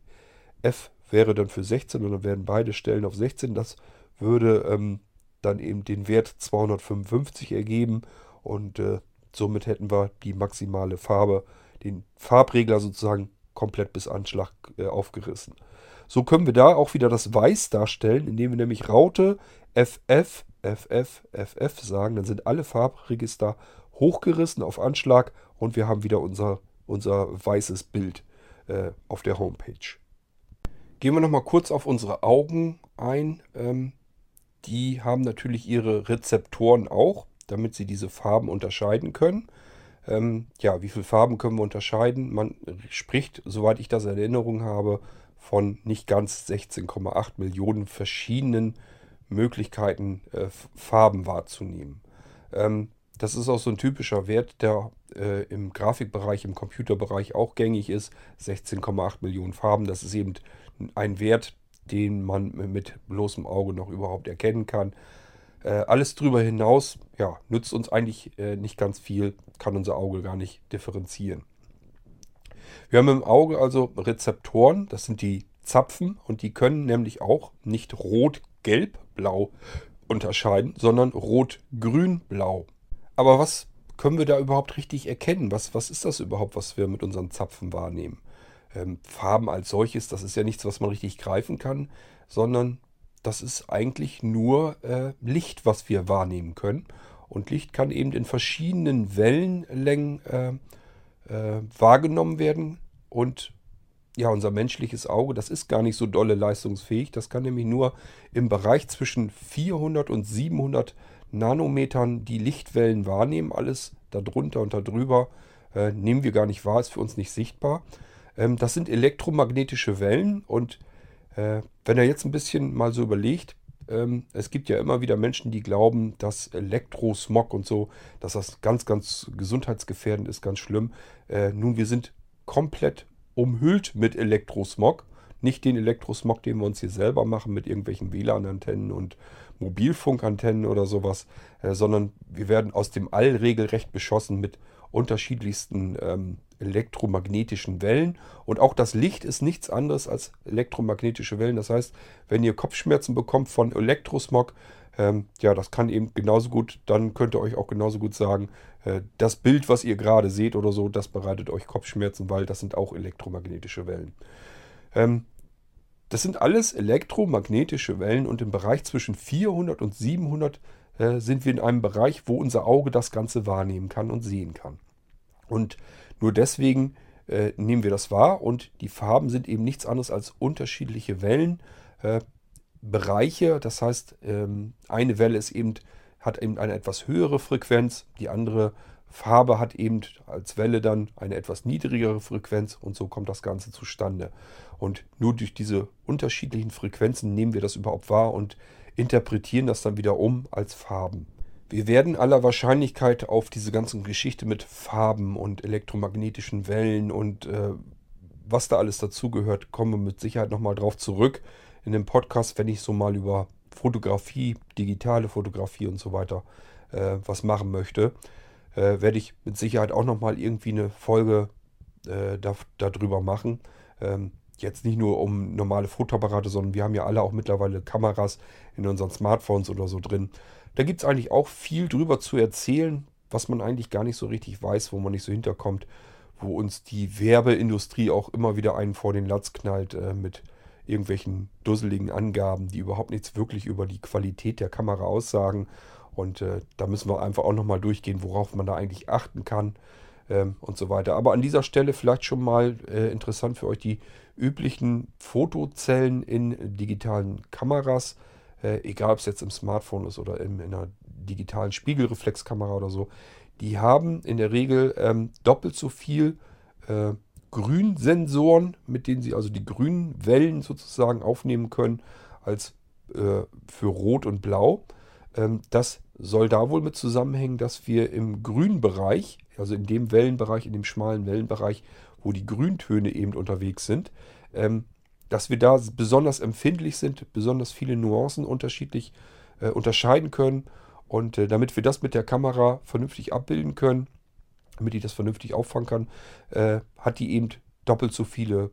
F wäre dann für 16 und dann werden beide Stellen auf 16. Das würde ähm, dann eben den Wert 255 ergeben und äh, somit hätten wir die maximale Farbe, den Farbregler sozusagen komplett bis Anschlag äh, aufgerissen. So können wir da auch wieder das Weiß darstellen, indem wir nämlich Raute FF, FF, FF sagen. Dann sind alle Farbregister hochgerissen auf Anschlag und wir haben wieder unser, unser weißes Bild äh, auf der Homepage. Gehen wir nochmal kurz auf unsere Augen ein. Ähm, die haben natürlich ihre Rezeptoren auch, damit sie diese Farben unterscheiden können. Ähm, ja, wie viele Farben können wir unterscheiden? Man spricht, soweit ich das in Erinnerung habe, von nicht ganz 16,8 Millionen verschiedenen Möglichkeiten, äh, Farben wahrzunehmen. Ähm, das ist auch so ein typischer Wert, der äh, im Grafikbereich, im Computerbereich auch gängig ist. 16,8 Millionen Farben. Das ist eben ein Wert, den man mit bloßem Auge noch überhaupt erkennen kann. Äh, alles darüber hinaus ja, nützt uns eigentlich äh, nicht ganz viel, kann unser Auge gar nicht differenzieren. Wir haben im Auge also Rezeptoren, das sind die Zapfen und die können nämlich auch nicht rot, gelb, blau unterscheiden, sondern rot, grün, blau. Aber was können wir da überhaupt richtig erkennen? Was, was ist das überhaupt, was wir mit unseren Zapfen wahrnehmen? Ähm, Farben als solches, das ist ja nichts, was man richtig greifen kann, sondern das ist eigentlich nur äh, Licht, was wir wahrnehmen können. Und Licht kann eben in verschiedenen Wellenlängen äh, äh, wahrgenommen werden. Und ja, unser menschliches Auge, das ist gar nicht so dolle leistungsfähig. Das kann nämlich nur im Bereich zwischen 400 und 700 Nanometern die Lichtwellen wahrnehmen. Alles darunter und darüber äh, nehmen wir gar nicht wahr, ist für uns nicht sichtbar. Ähm, das sind elektromagnetische Wellen und äh, wenn er jetzt ein bisschen mal so überlegt, ähm, es gibt ja immer wieder Menschen, die glauben, dass Elektrosmog und so, dass das ganz, ganz gesundheitsgefährdend ist, ganz schlimm. Äh, nun, wir sind komplett umhüllt mit Elektrosmog. Nicht den Elektrosmog, den wir uns hier selber machen mit irgendwelchen WLAN-Antennen und Mobilfunkantennen oder sowas, äh, sondern wir werden aus dem All regelrecht beschossen mit unterschiedlichsten ähm, elektromagnetischen Wellen. Und auch das Licht ist nichts anderes als elektromagnetische Wellen. Das heißt, wenn ihr Kopfschmerzen bekommt von Elektrosmog, ähm, ja, das kann eben genauso gut, dann könnt ihr euch auch genauso gut sagen, äh, das Bild, was ihr gerade seht oder so, das bereitet euch Kopfschmerzen, weil das sind auch elektromagnetische Wellen. Ähm, das sind alles elektromagnetische Wellen und im Bereich zwischen 400 und 700 äh, sind wir in einem Bereich, wo unser Auge das Ganze wahrnehmen kann und sehen kann. Und nur deswegen äh, nehmen wir das wahr und die Farben sind eben nichts anderes als unterschiedliche Wellenbereiche. Äh, das heißt, ähm, eine Welle ist eben, hat eben eine etwas höhere Frequenz, die andere Farbe hat eben als Welle dann eine etwas niedrigere Frequenz und so kommt das Ganze zustande. Und nur durch diese unterschiedlichen Frequenzen nehmen wir das überhaupt wahr und interpretieren das dann wieder um als Farben. Wir werden aller Wahrscheinlichkeit auf diese ganze Geschichte mit Farben und elektromagnetischen Wellen und äh, was da alles dazugehört, kommen wir mit Sicherheit nochmal drauf zurück in dem Podcast, wenn ich so mal über Fotografie, digitale Fotografie und so weiter äh, was machen möchte. Äh, werde ich mit Sicherheit auch nochmal irgendwie eine Folge äh, da, darüber machen. Ähm, jetzt nicht nur um normale Fotoapparate, sondern wir haben ja alle auch mittlerweile Kameras in unseren Smartphones oder so drin. Da gibt es eigentlich auch viel drüber zu erzählen, was man eigentlich gar nicht so richtig weiß, wo man nicht so hinterkommt, wo uns die Werbeindustrie auch immer wieder einen vor den Latz knallt äh, mit irgendwelchen dusseligen Angaben, die überhaupt nichts wirklich über die Qualität der Kamera aussagen. Und äh, da müssen wir einfach auch nochmal durchgehen, worauf man da eigentlich achten kann ähm, und so weiter. Aber an dieser Stelle vielleicht schon mal äh, interessant für euch die üblichen Fotozellen in digitalen Kameras. Äh, egal ob es jetzt im Smartphone ist oder in, in einer digitalen Spiegelreflexkamera oder so. Die haben in der Regel ähm, doppelt so viel äh, Grünsensoren, mit denen sie also die grünen Wellen sozusagen aufnehmen können, als äh, für Rot und Blau. Ähm, das soll da wohl mit zusammenhängen, dass wir im grünen Bereich, also in dem Wellenbereich, in dem schmalen Wellenbereich, wo die Grüntöne eben unterwegs sind, ähm, dass wir da besonders empfindlich sind, besonders viele Nuancen unterschiedlich äh, unterscheiden können. Und äh, damit wir das mit der Kamera vernünftig abbilden können, damit die das vernünftig auffangen kann, äh, hat die eben doppelt so viele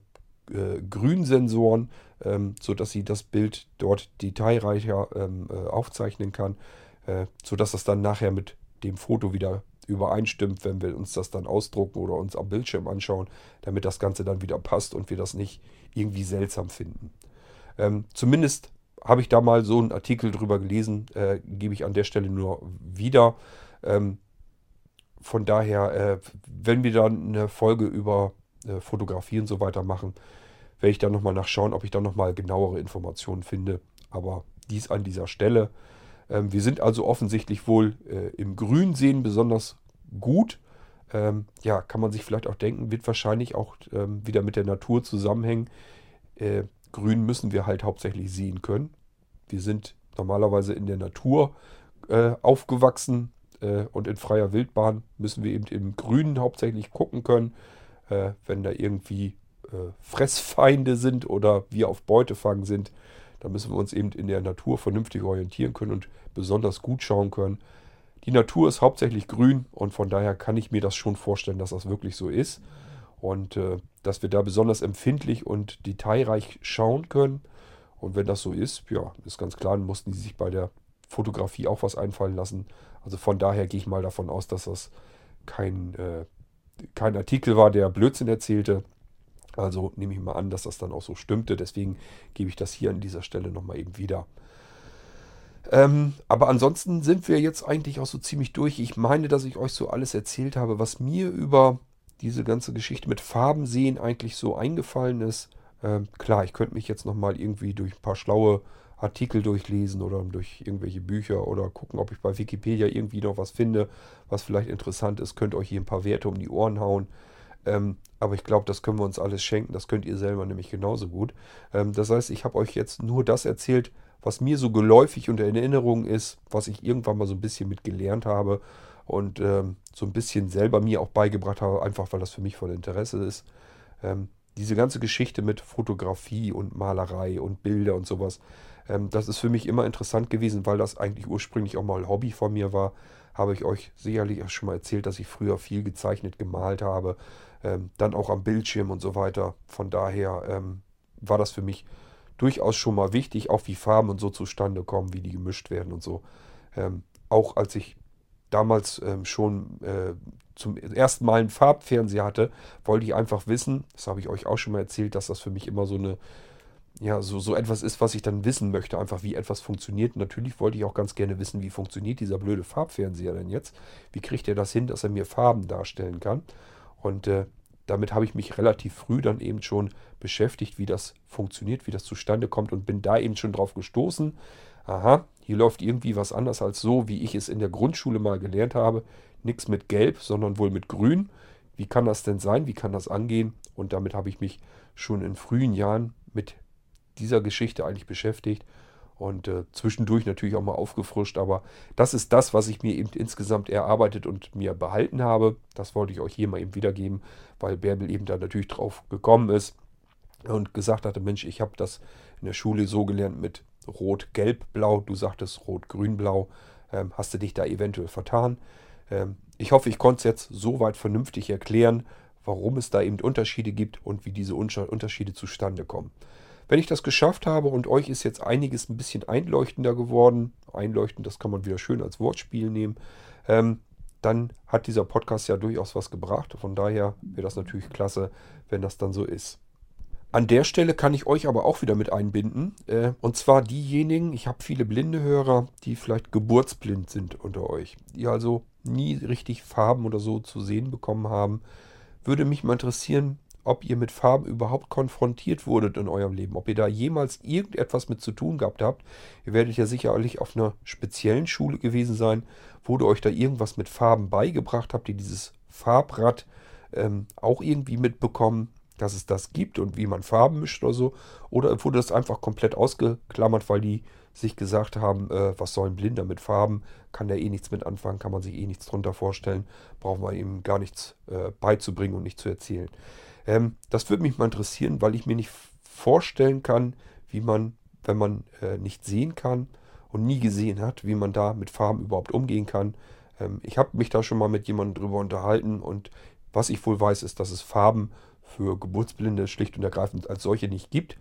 äh, Grünsensoren, ähm, sodass sie das Bild dort detailreicher ähm, äh, aufzeichnen kann, äh, sodass das dann nachher mit dem Foto wieder übereinstimmt, wenn wir uns das dann ausdrucken oder uns am Bildschirm anschauen, damit das Ganze dann wieder passt und wir das nicht irgendwie seltsam finden. Ähm, zumindest habe ich da mal so einen Artikel drüber gelesen, äh, gebe ich an der Stelle nur wieder. Ähm, von daher, äh, wenn wir dann eine Folge über äh, Fotografie und so weiter machen, werde ich dann nochmal nachschauen, ob ich da nochmal genauere Informationen finde. Aber dies an dieser Stelle. Ähm, wir sind also offensichtlich wohl äh, im Grünsehen besonders gut. Ähm, ja, kann man sich vielleicht auch denken, wird wahrscheinlich auch ähm, wieder mit der Natur zusammenhängen. Äh, Grün müssen wir halt hauptsächlich sehen können. Wir sind normalerweise in der Natur äh, aufgewachsen äh, und in freier Wildbahn müssen wir eben im Grünen hauptsächlich gucken können, äh, wenn da irgendwie äh, Fressfeinde sind oder wir auf Beutefang sind. Da müssen wir uns eben in der Natur vernünftig orientieren können und besonders gut schauen können. Die Natur ist hauptsächlich grün und von daher kann ich mir das schon vorstellen, dass das wirklich so ist. Und äh, dass wir da besonders empfindlich und detailreich schauen können. Und wenn das so ist, ja, ist ganz klar, dann mussten die sich bei der Fotografie auch was einfallen lassen. Also von daher gehe ich mal davon aus, dass das kein, äh, kein Artikel war, der Blödsinn erzählte. Also nehme ich mal an, dass das dann auch so stimmte. Deswegen gebe ich das hier an dieser Stelle nochmal eben wieder. Ähm, aber ansonsten sind wir jetzt eigentlich auch so ziemlich durch. Ich meine, dass ich euch so alles erzählt habe, was mir über diese ganze Geschichte mit Farben sehen eigentlich so eingefallen ist. Ähm, klar, ich könnte mich jetzt nochmal irgendwie durch ein paar schlaue Artikel durchlesen oder durch irgendwelche Bücher oder gucken, ob ich bei Wikipedia irgendwie noch was finde, was vielleicht interessant ist. Könnt euch hier ein paar Werte um die Ohren hauen. Ähm, aber ich glaube, das können wir uns alles schenken. Das könnt ihr selber nämlich genauso gut. Ähm, das heißt, ich habe euch jetzt nur das erzählt, was mir so geläufig und in Erinnerung ist, was ich irgendwann mal so ein bisschen mit gelernt habe und ähm, so ein bisschen selber mir auch beigebracht habe, einfach weil das für mich von Interesse ist. Ähm, diese ganze Geschichte mit Fotografie und Malerei und Bilder und sowas, ähm, das ist für mich immer interessant gewesen, weil das eigentlich ursprünglich auch mal Hobby von mir war. Habe ich euch sicherlich auch schon mal erzählt, dass ich früher viel gezeichnet, gemalt habe, ähm, dann auch am Bildschirm und so weiter. Von daher ähm, war das für mich durchaus schon mal wichtig, auch wie Farben und so zustande kommen, wie die gemischt werden und so. Ähm, auch als ich damals ähm, schon äh, zum ersten Mal einen Farbfernseher hatte, wollte ich einfach wissen, das habe ich euch auch schon mal erzählt, dass das für mich immer so eine, ja, so, so etwas ist, was ich dann wissen möchte, einfach wie etwas funktioniert. natürlich wollte ich auch ganz gerne wissen, wie funktioniert dieser blöde Farbfernseher denn jetzt? Wie kriegt er das hin, dass er mir Farben darstellen kann? Und äh, damit habe ich mich relativ früh dann eben schon beschäftigt, wie das funktioniert, wie das zustande kommt und bin da eben schon drauf gestoßen. Aha, hier läuft irgendwie was anders als so, wie ich es in der Grundschule mal gelernt habe. Nichts mit Gelb, sondern wohl mit Grün. Wie kann das denn sein? Wie kann das angehen? Und damit habe ich mich schon in frühen Jahren mit dieser Geschichte eigentlich beschäftigt und äh, zwischendurch natürlich auch mal aufgefrischt. Aber das ist das, was ich mir eben insgesamt erarbeitet und mir behalten habe. Das wollte ich euch hier mal eben wiedergeben, weil Bärbel eben da natürlich drauf gekommen ist und gesagt hatte, Mensch, ich habe das in der Schule so gelernt mit Rot, Gelb, Blau. Du sagtest Rot, Grün, Blau. Ähm, hast du dich da eventuell vertan? Ähm, ich hoffe, ich konnte es jetzt soweit vernünftig erklären, warum es da eben Unterschiede gibt und wie diese Unterschiede zustande kommen. Wenn ich das geschafft habe und euch ist jetzt einiges ein bisschen einleuchtender geworden, einleuchtend, das kann man wieder schön als Wortspiel nehmen, ähm, dann hat dieser Podcast ja durchaus was gebracht. Von daher wäre das natürlich klasse, wenn das dann so ist. An der Stelle kann ich euch aber auch wieder mit einbinden. Äh, und zwar diejenigen, ich habe viele blinde Hörer, die vielleicht geburtsblind sind unter euch, die also nie richtig Farben oder so zu sehen bekommen haben. Würde mich mal interessieren, ob ihr mit Farben überhaupt konfrontiert wurdet in eurem Leben, ob ihr da jemals irgendetwas mit zu tun gehabt habt. Ihr werdet ja sicherlich auf einer speziellen Schule gewesen sein, wo ihr euch da irgendwas mit Farben beigebracht habt, ihr dieses Farbrad ähm, auch irgendwie mitbekommen dass es das gibt und wie man Farben mischt oder so. Oder wurde das einfach komplett ausgeklammert, weil die sich gesagt haben, äh, was soll ein Blinder mit Farben, kann der eh nichts mit anfangen, kann man sich eh nichts drunter vorstellen, braucht man ihm gar nichts äh, beizubringen und nicht zu erzählen. Ähm, das würde mich mal interessieren, weil ich mir nicht vorstellen kann, wie man, wenn man äh, nicht sehen kann und nie gesehen hat, wie man da mit Farben überhaupt umgehen kann. Ähm, ich habe mich da schon mal mit jemandem drüber unterhalten und was ich wohl weiß, ist, dass es Farben für Geburtsblinde schlicht und ergreifend als solche nicht gibt.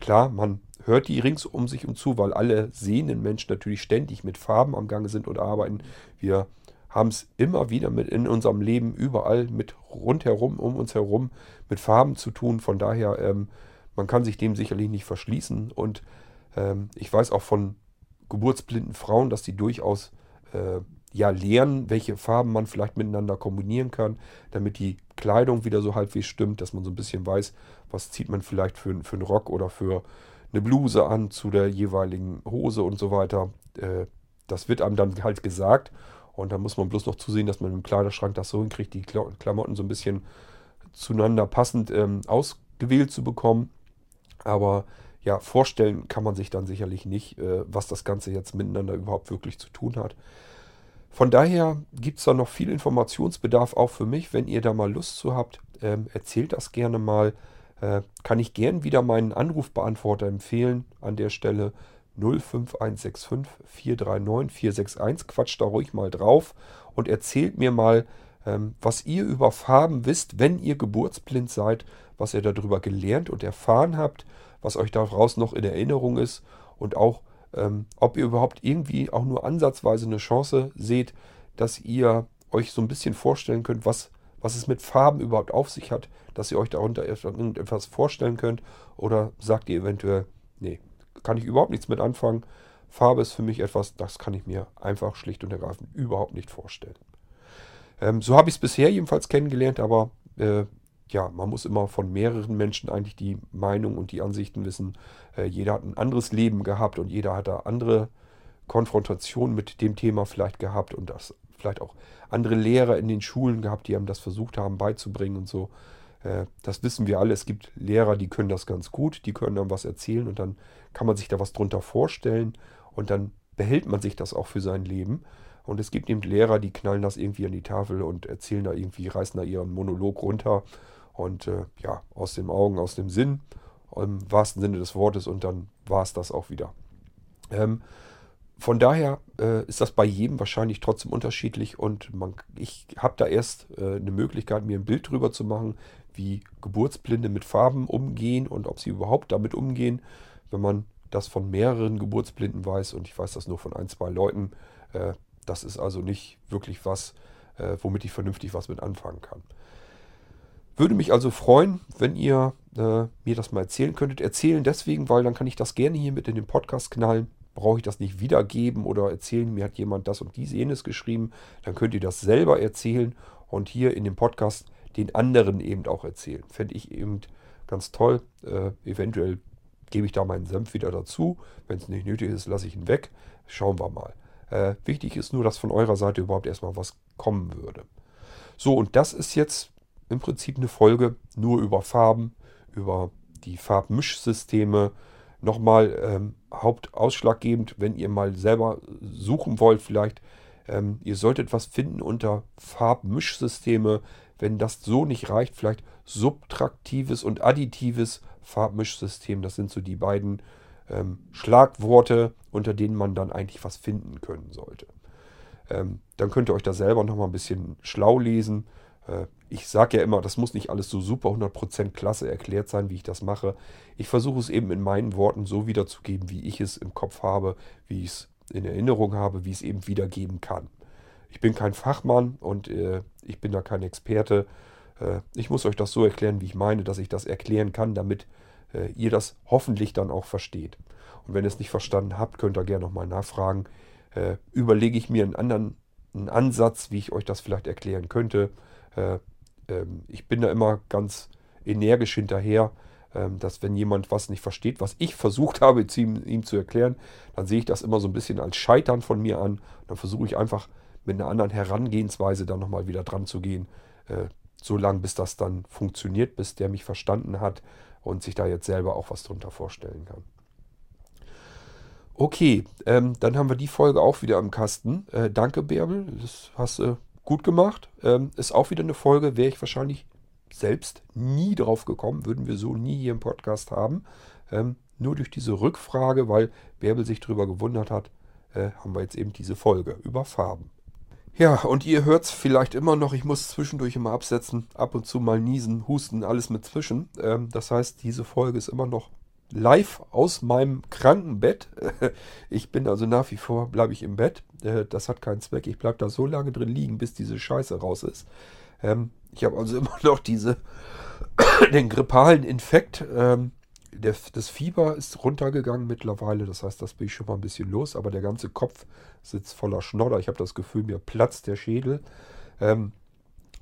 Klar, man hört die rings um sich und zu, weil alle sehenden Menschen natürlich ständig mit Farben am Gange sind und arbeiten. Wir haben es immer wieder mit in unserem Leben überall mit rundherum, um uns herum mit Farben zu tun. Von daher, ähm, man kann sich dem sicherlich nicht verschließen. Und ähm, ich weiß auch von geburtsblinden Frauen, dass die durchaus äh, ja, lernen, welche Farben man vielleicht miteinander kombinieren kann, damit die Kleidung wieder so halbwegs stimmt, dass man so ein bisschen weiß, was zieht man vielleicht für, für einen Rock oder für eine Bluse an zu der jeweiligen Hose und so weiter. Äh, das wird einem dann halt gesagt und da muss man bloß noch zusehen, dass man im Kleiderschrank das so hinkriegt, die Klamotten so ein bisschen zueinander passend ähm, ausgewählt zu bekommen. Aber ja, vorstellen kann man sich dann sicherlich nicht, äh, was das Ganze jetzt miteinander überhaupt wirklich zu tun hat. Von daher gibt es da noch viel Informationsbedarf auch für mich. Wenn ihr da mal Lust zu habt, ähm, erzählt das gerne mal. Äh, kann ich gern wieder meinen Anrufbeantworter empfehlen an der Stelle 05165 439 461. Quatscht da ruhig mal drauf und erzählt mir mal, ähm, was ihr über Farben wisst, wenn ihr geburtsblind seid, was ihr darüber gelernt und erfahren habt, was euch daraus noch in Erinnerung ist und auch ähm, ob ihr überhaupt irgendwie auch nur ansatzweise eine Chance seht, dass ihr euch so ein bisschen vorstellen könnt, was, was es mit Farben überhaupt auf sich hat, dass ihr euch darunter irgendetwas vorstellen könnt. Oder sagt ihr eventuell, kann ich überhaupt nichts mit anfangen. Farbe ist für mich etwas, das kann ich mir einfach schlicht und ergreifend überhaupt nicht vorstellen. Ähm, so habe ich es bisher jedenfalls kennengelernt, aber äh, ja, man muss immer von mehreren Menschen eigentlich die Meinung und die Ansichten wissen. Äh, jeder hat ein anderes Leben gehabt und jeder hat da andere Konfrontationen mit dem Thema vielleicht gehabt und das vielleicht auch andere Lehrer in den Schulen gehabt, die einem das versucht haben beizubringen und so. Äh, das wissen wir alle. Es gibt Lehrer, die können das ganz gut, die können dann was erzählen und dann kann man sich da was drunter vorstellen und dann behält man sich das auch für sein Leben. Und es gibt eben Lehrer, die knallen das irgendwie an die Tafel und erzählen da irgendwie, reißen da ihren Monolog runter und äh, ja, aus den Augen, aus dem Sinn, im wahrsten Sinne des Wortes. Und dann war es das auch wieder. Ähm, von daher äh, ist das bei jedem wahrscheinlich trotzdem unterschiedlich und man, ich habe da erst äh, eine Möglichkeit, mir ein Bild drüber zu machen, wie Geburtsblinde mit Farben umgehen und ob sie überhaupt damit umgehen, wenn man das von mehreren Geburtsblinden weiß und ich weiß das nur von ein, zwei Leuten. Äh, das ist also nicht wirklich was, äh, womit ich vernünftig was mit anfangen kann. Würde mich also freuen, wenn ihr äh, mir das mal erzählen könntet. Erzählen deswegen, weil dann kann ich das gerne hier mit in den Podcast knallen. Brauche ich das nicht wiedergeben oder erzählen, mir hat jemand das und dies jenes geschrieben. Dann könnt ihr das selber erzählen und hier in dem Podcast den anderen eben auch erzählen. Fände ich eben ganz toll. Äh, eventuell gebe ich da meinen Senf wieder dazu. Wenn es nicht nötig ist, lasse ich ihn weg. Schauen wir mal. Äh, wichtig ist nur, dass von eurer Seite überhaupt erstmal was kommen würde. So, und das ist jetzt im Prinzip eine Folge nur über Farben, über die Farbmischsysteme. Nochmal ähm, hauptausschlaggebend, wenn ihr mal selber suchen wollt, vielleicht, ähm, ihr solltet was finden unter Farbmischsysteme. Wenn das so nicht reicht, vielleicht subtraktives und additives Farbmischsystem. Das sind so die beiden ähm, Schlagworte, unter denen man dann eigentlich was finden können sollte. Ähm, dann könnt ihr euch da selber nochmal ein bisschen schlau lesen. Äh, ich sage ja immer, das muss nicht alles so super 100% klasse erklärt sein, wie ich das mache. Ich versuche es eben in meinen Worten so wiederzugeben, wie ich es im Kopf habe, wie ich es in Erinnerung habe, wie ich es eben wiedergeben kann. Ich bin kein Fachmann und äh, ich bin da kein Experte. Äh, ich muss euch das so erklären, wie ich meine, dass ich das erklären kann, damit äh, ihr das hoffentlich dann auch versteht. Und wenn ihr es nicht verstanden habt, könnt ihr gerne nochmal nachfragen. Äh, überlege ich mir einen anderen einen Ansatz, wie ich euch das vielleicht erklären könnte. Äh, ähm, ich bin da immer ganz energisch hinterher, ähm, dass wenn jemand was nicht versteht, was ich versucht habe, ihm, ihm, zu erklären, dann sehe ich das immer so ein bisschen als Scheitern von mir an. Dann versuche ich einfach mit einer anderen Herangehensweise dann nochmal wieder dran zu gehen. Äh, so lange, bis das dann funktioniert, bis der mich verstanden hat und sich da jetzt selber auch was drunter vorstellen kann. Okay, ähm, dann haben wir die Folge auch wieder im Kasten. Äh, danke, Bärbel, das hast du gut gemacht. Ähm, ist auch wieder eine Folge, wäre ich wahrscheinlich selbst nie drauf gekommen, würden wir so nie hier im Podcast haben. Ähm, nur durch diese Rückfrage, weil Bärbel sich darüber gewundert hat, äh, haben wir jetzt eben diese Folge über Farben. Ja, und ihr hört es vielleicht immer noch, ich muss zwischendurch immer absetzen, ab und zu mal niesen, husten, alles mit zwischen. Ähm, das heißt, diese Folge ist immer noch live aus meinem Krankenbett. Ich bin also nach wie vor, bleibe ich im Bett. Äh, das hat keinen Zweck. Ich bleibe da so lange drin liegen, bis diese Scheiße raus ist. Ähm, ich habe also immer noch diese, den grippalen Infekt. Ähm, der, das Fieber ist runtergegangen mittlerweile. Das heißt, das bin ich schon mal ein bisschen los. Aber der ganze Kopf sitzt voller Schnodder. Ich habe das Gefühl, mir platzt der Schädel. Ähm,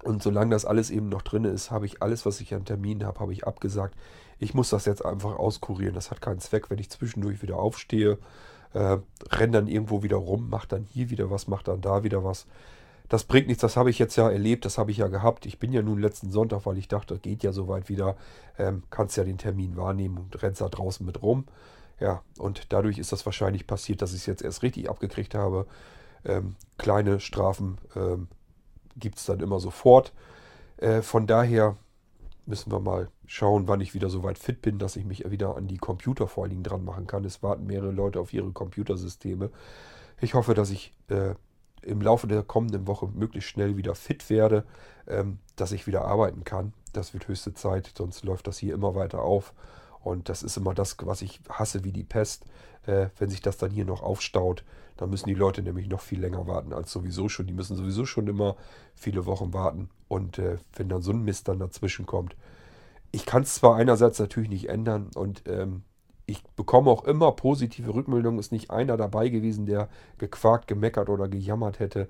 und solange das alles eben noch drin ist, habe ich alles, was ich an Terminen habe, habe ich abgesagt. Ich muss das jetzt einfach auskurieren. Das hat keinen Zweck, wenn ich zwischendurch wieder aufstehe, äh, renne dann irgendwo wieder rum, mache dann hier wieder was, mache dann da wieder was. Das bringt nichts, das habe ich jetzt ja erlebt, das habe ich ja gehabt. Ich bin ja nun letzten Sonntag, weil ich dachte, geht ja soweit wieder, ähm, kannst ja den Termin wahrnehmen und rennst da draußen mit rum. Ja, und dadurch ist das wahrscheinlich passiert, dass ich es jetzt erst richtig abgekriegt habe. Ähm, kleine Strafen ähm, gibt es dann immer sofort. Äh, von daher müssen wir mal schauen, wann ich wieder so weit fit bin, dass ich mich wieder an die Computer vor allen Dingen dran machen kann. Es warten mehrere Leute auf ihre Computersysteme. Ich hoffe, dass ich äh, im Laufe der kommenden Woche möglichst schnell wieder fit werde, ähm, dass ich wieder arbeiten kann. Das wird höchste Zeit, sonst läuft das hier immer weiter auf. Und das ist immer das, was ich hasse wie die Pest. Äh, wenn sich das dann hier noch aufstaut, dann müssen die Leute nämlich noch viel länger warten als sowieso schon. Die müssen sowieso schon immer viele Wochen warten. Und äh, wenn dann so ein Mist dann dazwischen kommt, ich kann es zwar einerseits natürlich nicht ändern und ähm, ich bekomme auch immer positive Rückmeldungen. Ist nicht einer dabei gewesen, der gequakt, gemeckert oder gejammert hätte.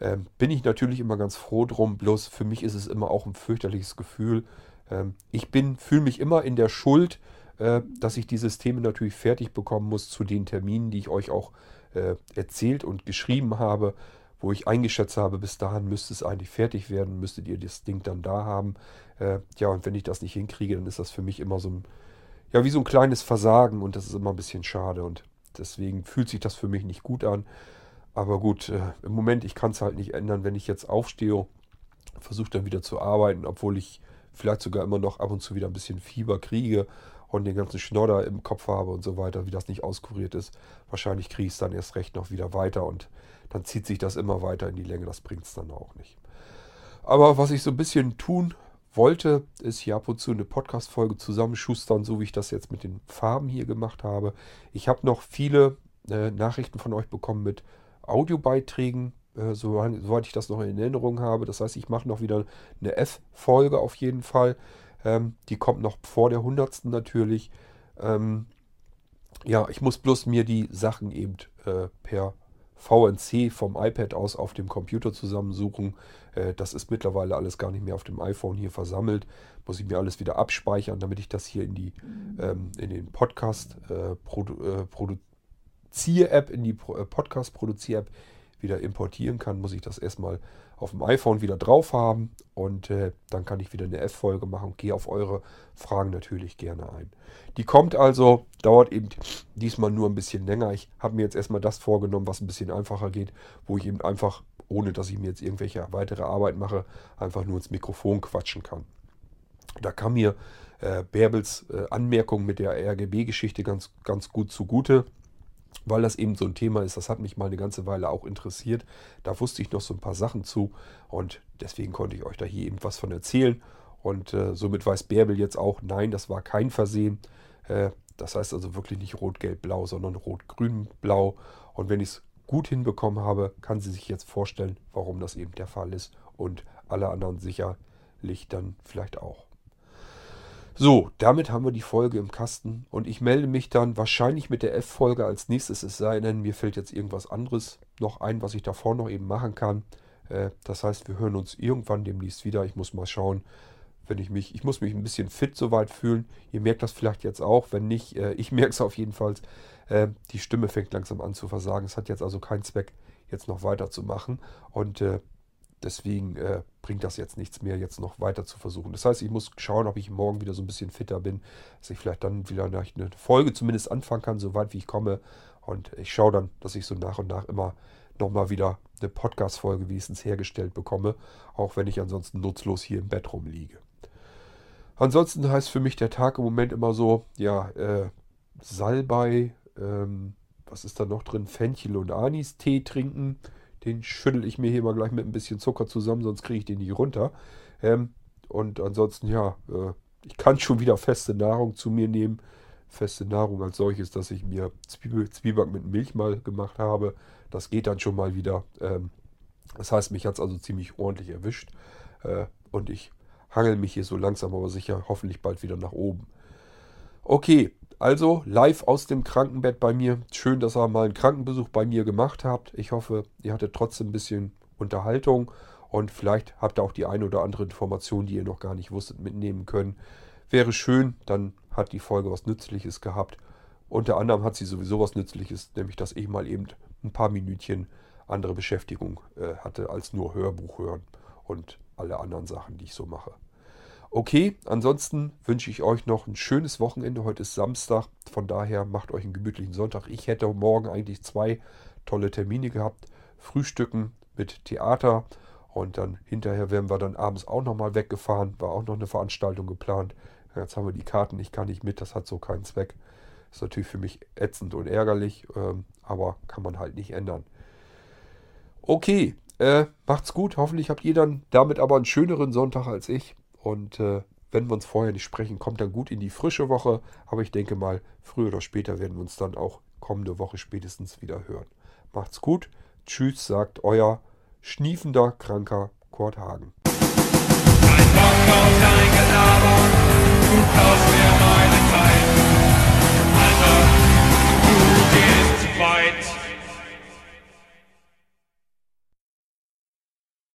Ähm, bin ich natürlich immer ganz froh drum. Bloß für mich ist es immer auch ein fürchterliches Gefühl. Ähm, ich bin, fühle mich immer in der Schuld, äh, dass ich die Systeme natürlich fertig bekommen muss zu den Terminen, die ich euch auch äh, erzählt und geschrieben habe, wo ich eingeschätzt habe, bis dahin müsste es eigentlich fertig werden, müsstet ihr das Ding dann da haben. Äh, ja, und wenn ich das nicht hinkriege, dann ist das für mich immer so ein, ja, wie so ein kleines Versagen und das ist immer ein bisschen schade und deswegen fühlt sich das für mich nicht gut an. Aber gut, äh, im Moment, ich kann es halt nicht ändern, wenn ich jetzt aufstehe, versuche dann wieder zu arbeiten, obwohl ich vielleicht sogar immer noch ab und zu wieder ein bisschen Fieber kriege und den ganzen Schnodder im Kopf habe und so weiter, wie das nicht auskuriert ist. Wahrscheinlich kriege ich es dann erst recht noch wieder weiter und dann zieht sich das immer weiter in die Länge. Das bringt es dann auch nicht. Aber was ich so ein bisschen tun wollte, ist hier ab und zu eine Podcast-Folge zusammenschustern, so wie ich das jetzt mit den Farben hier gemacht habe. Ich habe noch viele äh, Nachrichten von euch bekommen mit Audiobeiträgen, äh, soweit ich das noch in Erinnerung habe. Das heißt, ich mache noch wieder eine F-Folge auf jeden Fall. Ähm, die kommt noch vor der 100. natürlich. Ähm, ja, ich muss bloß mir die Sachen eben äh, per VNC vom iPad aus auf dem Computer zusammensuchen. Äh, das ist mittlerweile alles gar nicht mehr auf dem iPhone hier versammelt. Muss ich mir alles wieder abspeichern, damit ich das hier in die ähm, in den Podcast äh, Produ äh, Produzier-App, in die äh, Podcast-Produzier-App wieder importieren kann, muss ich das erstmal auf dem iPhone wieder drauf haben und äh, dann kann ich wieder eine F-Folge machen und gehe auf eure Fragen natürlich gerne ein. Die kommt also, dauert eben diesmal nur ein bisschen länger. Ich habe mir jetzt erstmal das vorgenommen, was ein bisschen einfacher geht, wo ich eben einfach, ohne dass ich mir jetzt irgendwelche weitere Arbeit mache, einfach nur ins Mikrofon quatschen kann. Da kam mir äh, Bärbels äh, Anmerkung mit der RGB-Geschichte ganz, ganz gut zugute weil das eben so ein Thema ist, das hat mich mal eine ganze Weile auch interessiert. Da wusste ich noch so ein paar Sachen zu und deswegen konnte ich euch da hier eben was von erzählen. Und äh, somit weiß Bärbel jetzt auch, nein, das war kein Versehen. Äh, das heißt also wirklich nicht rot-gelb-blau, sondern rot-grün-blau. Und wenn ich es gut hinbekommen habe, kann sie sich jetzt vorstellen, warum das eben der Fall ist. Und alle anderen sicherlich dann vielleicht auch. So, damit haben wir die Folge im Kasten und ich melde mich dann wahrscheinlich mit der F-Folge als nächstes, es sei denn, mir fällt jetzt irgendwas anderes noch ein, was ich davor noch eben machen kann. Äh, das heißt, wir hören uns irgendwann demnächst wieder. Ich muss mal schauen, wenn ich mich, ich muss mich ein bisschen fit soweit fühlen. Ihr merkt das vielleicht jetzt auch, wenn nicht, äh, ich merke es auf jeden Fall. Äh, die Stimme fängt langsam an zu versagen. Es hat jetzt also keinen Zweck, jetzt noch weiterzumachen und deswegen bringt das jetzt nichts mehr, jetzt noch weiter zu versuchen. Das heißt, ich muss schauen, ob ich morgen wieder so ein bisschen fitter bin, dass ich vielleicht dann wieder eine Folge zumindest anfangen kann, soweit wie ich komme. Und ich schaue dann, dass ich so nach und nach immer nochmal wieder eine Podcast-Folge wenigstens hergestellt bekomme, auch wenn ich ansonsten nutzlos hier im Bett rumliege. Ansonsten heißt für mich der Tag im Moment immer so, ja, äh, Salbei, ähm, was ist da noch drin? Fenchel und Anis-Tee trinken. Den schüttel ich mir hier mal gleich mit ein bisschen Zucker zusammen, sonst kriege ich den nicht runter. Ähm, und ansonsten, ja, äh, ich kann schon wieder feste Nahrung zu mir nehmen. Feste Nahrung als solches, dass ich mir Zwiebel, Zwieback mit Milch mal gemacht habe. Das geht dann schon mal wieder. Ähm, das heißt, mich hat es also ziemlich ordentlich erwischt. Äh, und ich hangel mich hier so langsam aber sicher hoffentlich bald wieder nach oben. Okay, also live aus dem Krankenbett bei mir. Schön, dass ihr mal einen Krankenbesuch bei mir gemacht habt. Ich hoffe, ihr hattet trotzdem ein bisschen Unterhaltung und vielleicht habt ihr auch die eine oder andere Information, die ihr noch gar nicht wusstet, mitnehmen können. Wäre schön, dann hat die Folge was Nützliches gehabt. Unter anderem hat sie sowieso was Nützliches, nämlich dass ich mal eben ein paar Minütchen andere Beschäftigung äh, hatte als nur Hörbuch hören und alle anderen Sachen, die ich so mache. Okay, ansonsten wünsche ich euch noch ein schönes Wochenende. Heute ist Samstag, von daher macht euch einen gemütlichen Sonntag. Ich hätte morgen eigentlich zwei tolle Termine gehabt. Frühstücken mit Theater und dann hinterher werden wir dann abends auch nochmal weggefahren. War auch noch eine Veranstaltung geplant. Jetzt haben wir die Karten, ich kann nicht mit, das hat so keinen Zweck. Ist natürlich für mich ätzend und ärgerlich, ähm, aber kann man halt nicht ändern. Okay, äh, macht's gut. Hoffentlich habt ihr dann damit aber einen schöneren Sonntag als ich. Und äh, wenn wir uns vorher nicht sprechen, kommt dann gut in die frische Woche. Aber ich denke mal, früher oder später werden wir uns dann auch kommende Woche spätestens wieder hören. Macht's gut. Tschüss, sagt euer schniefender, kranker Kurt Hagen. Kein Bock auf dein Gelaber, du kaufst mir meine Zeit. Alter, du gehst.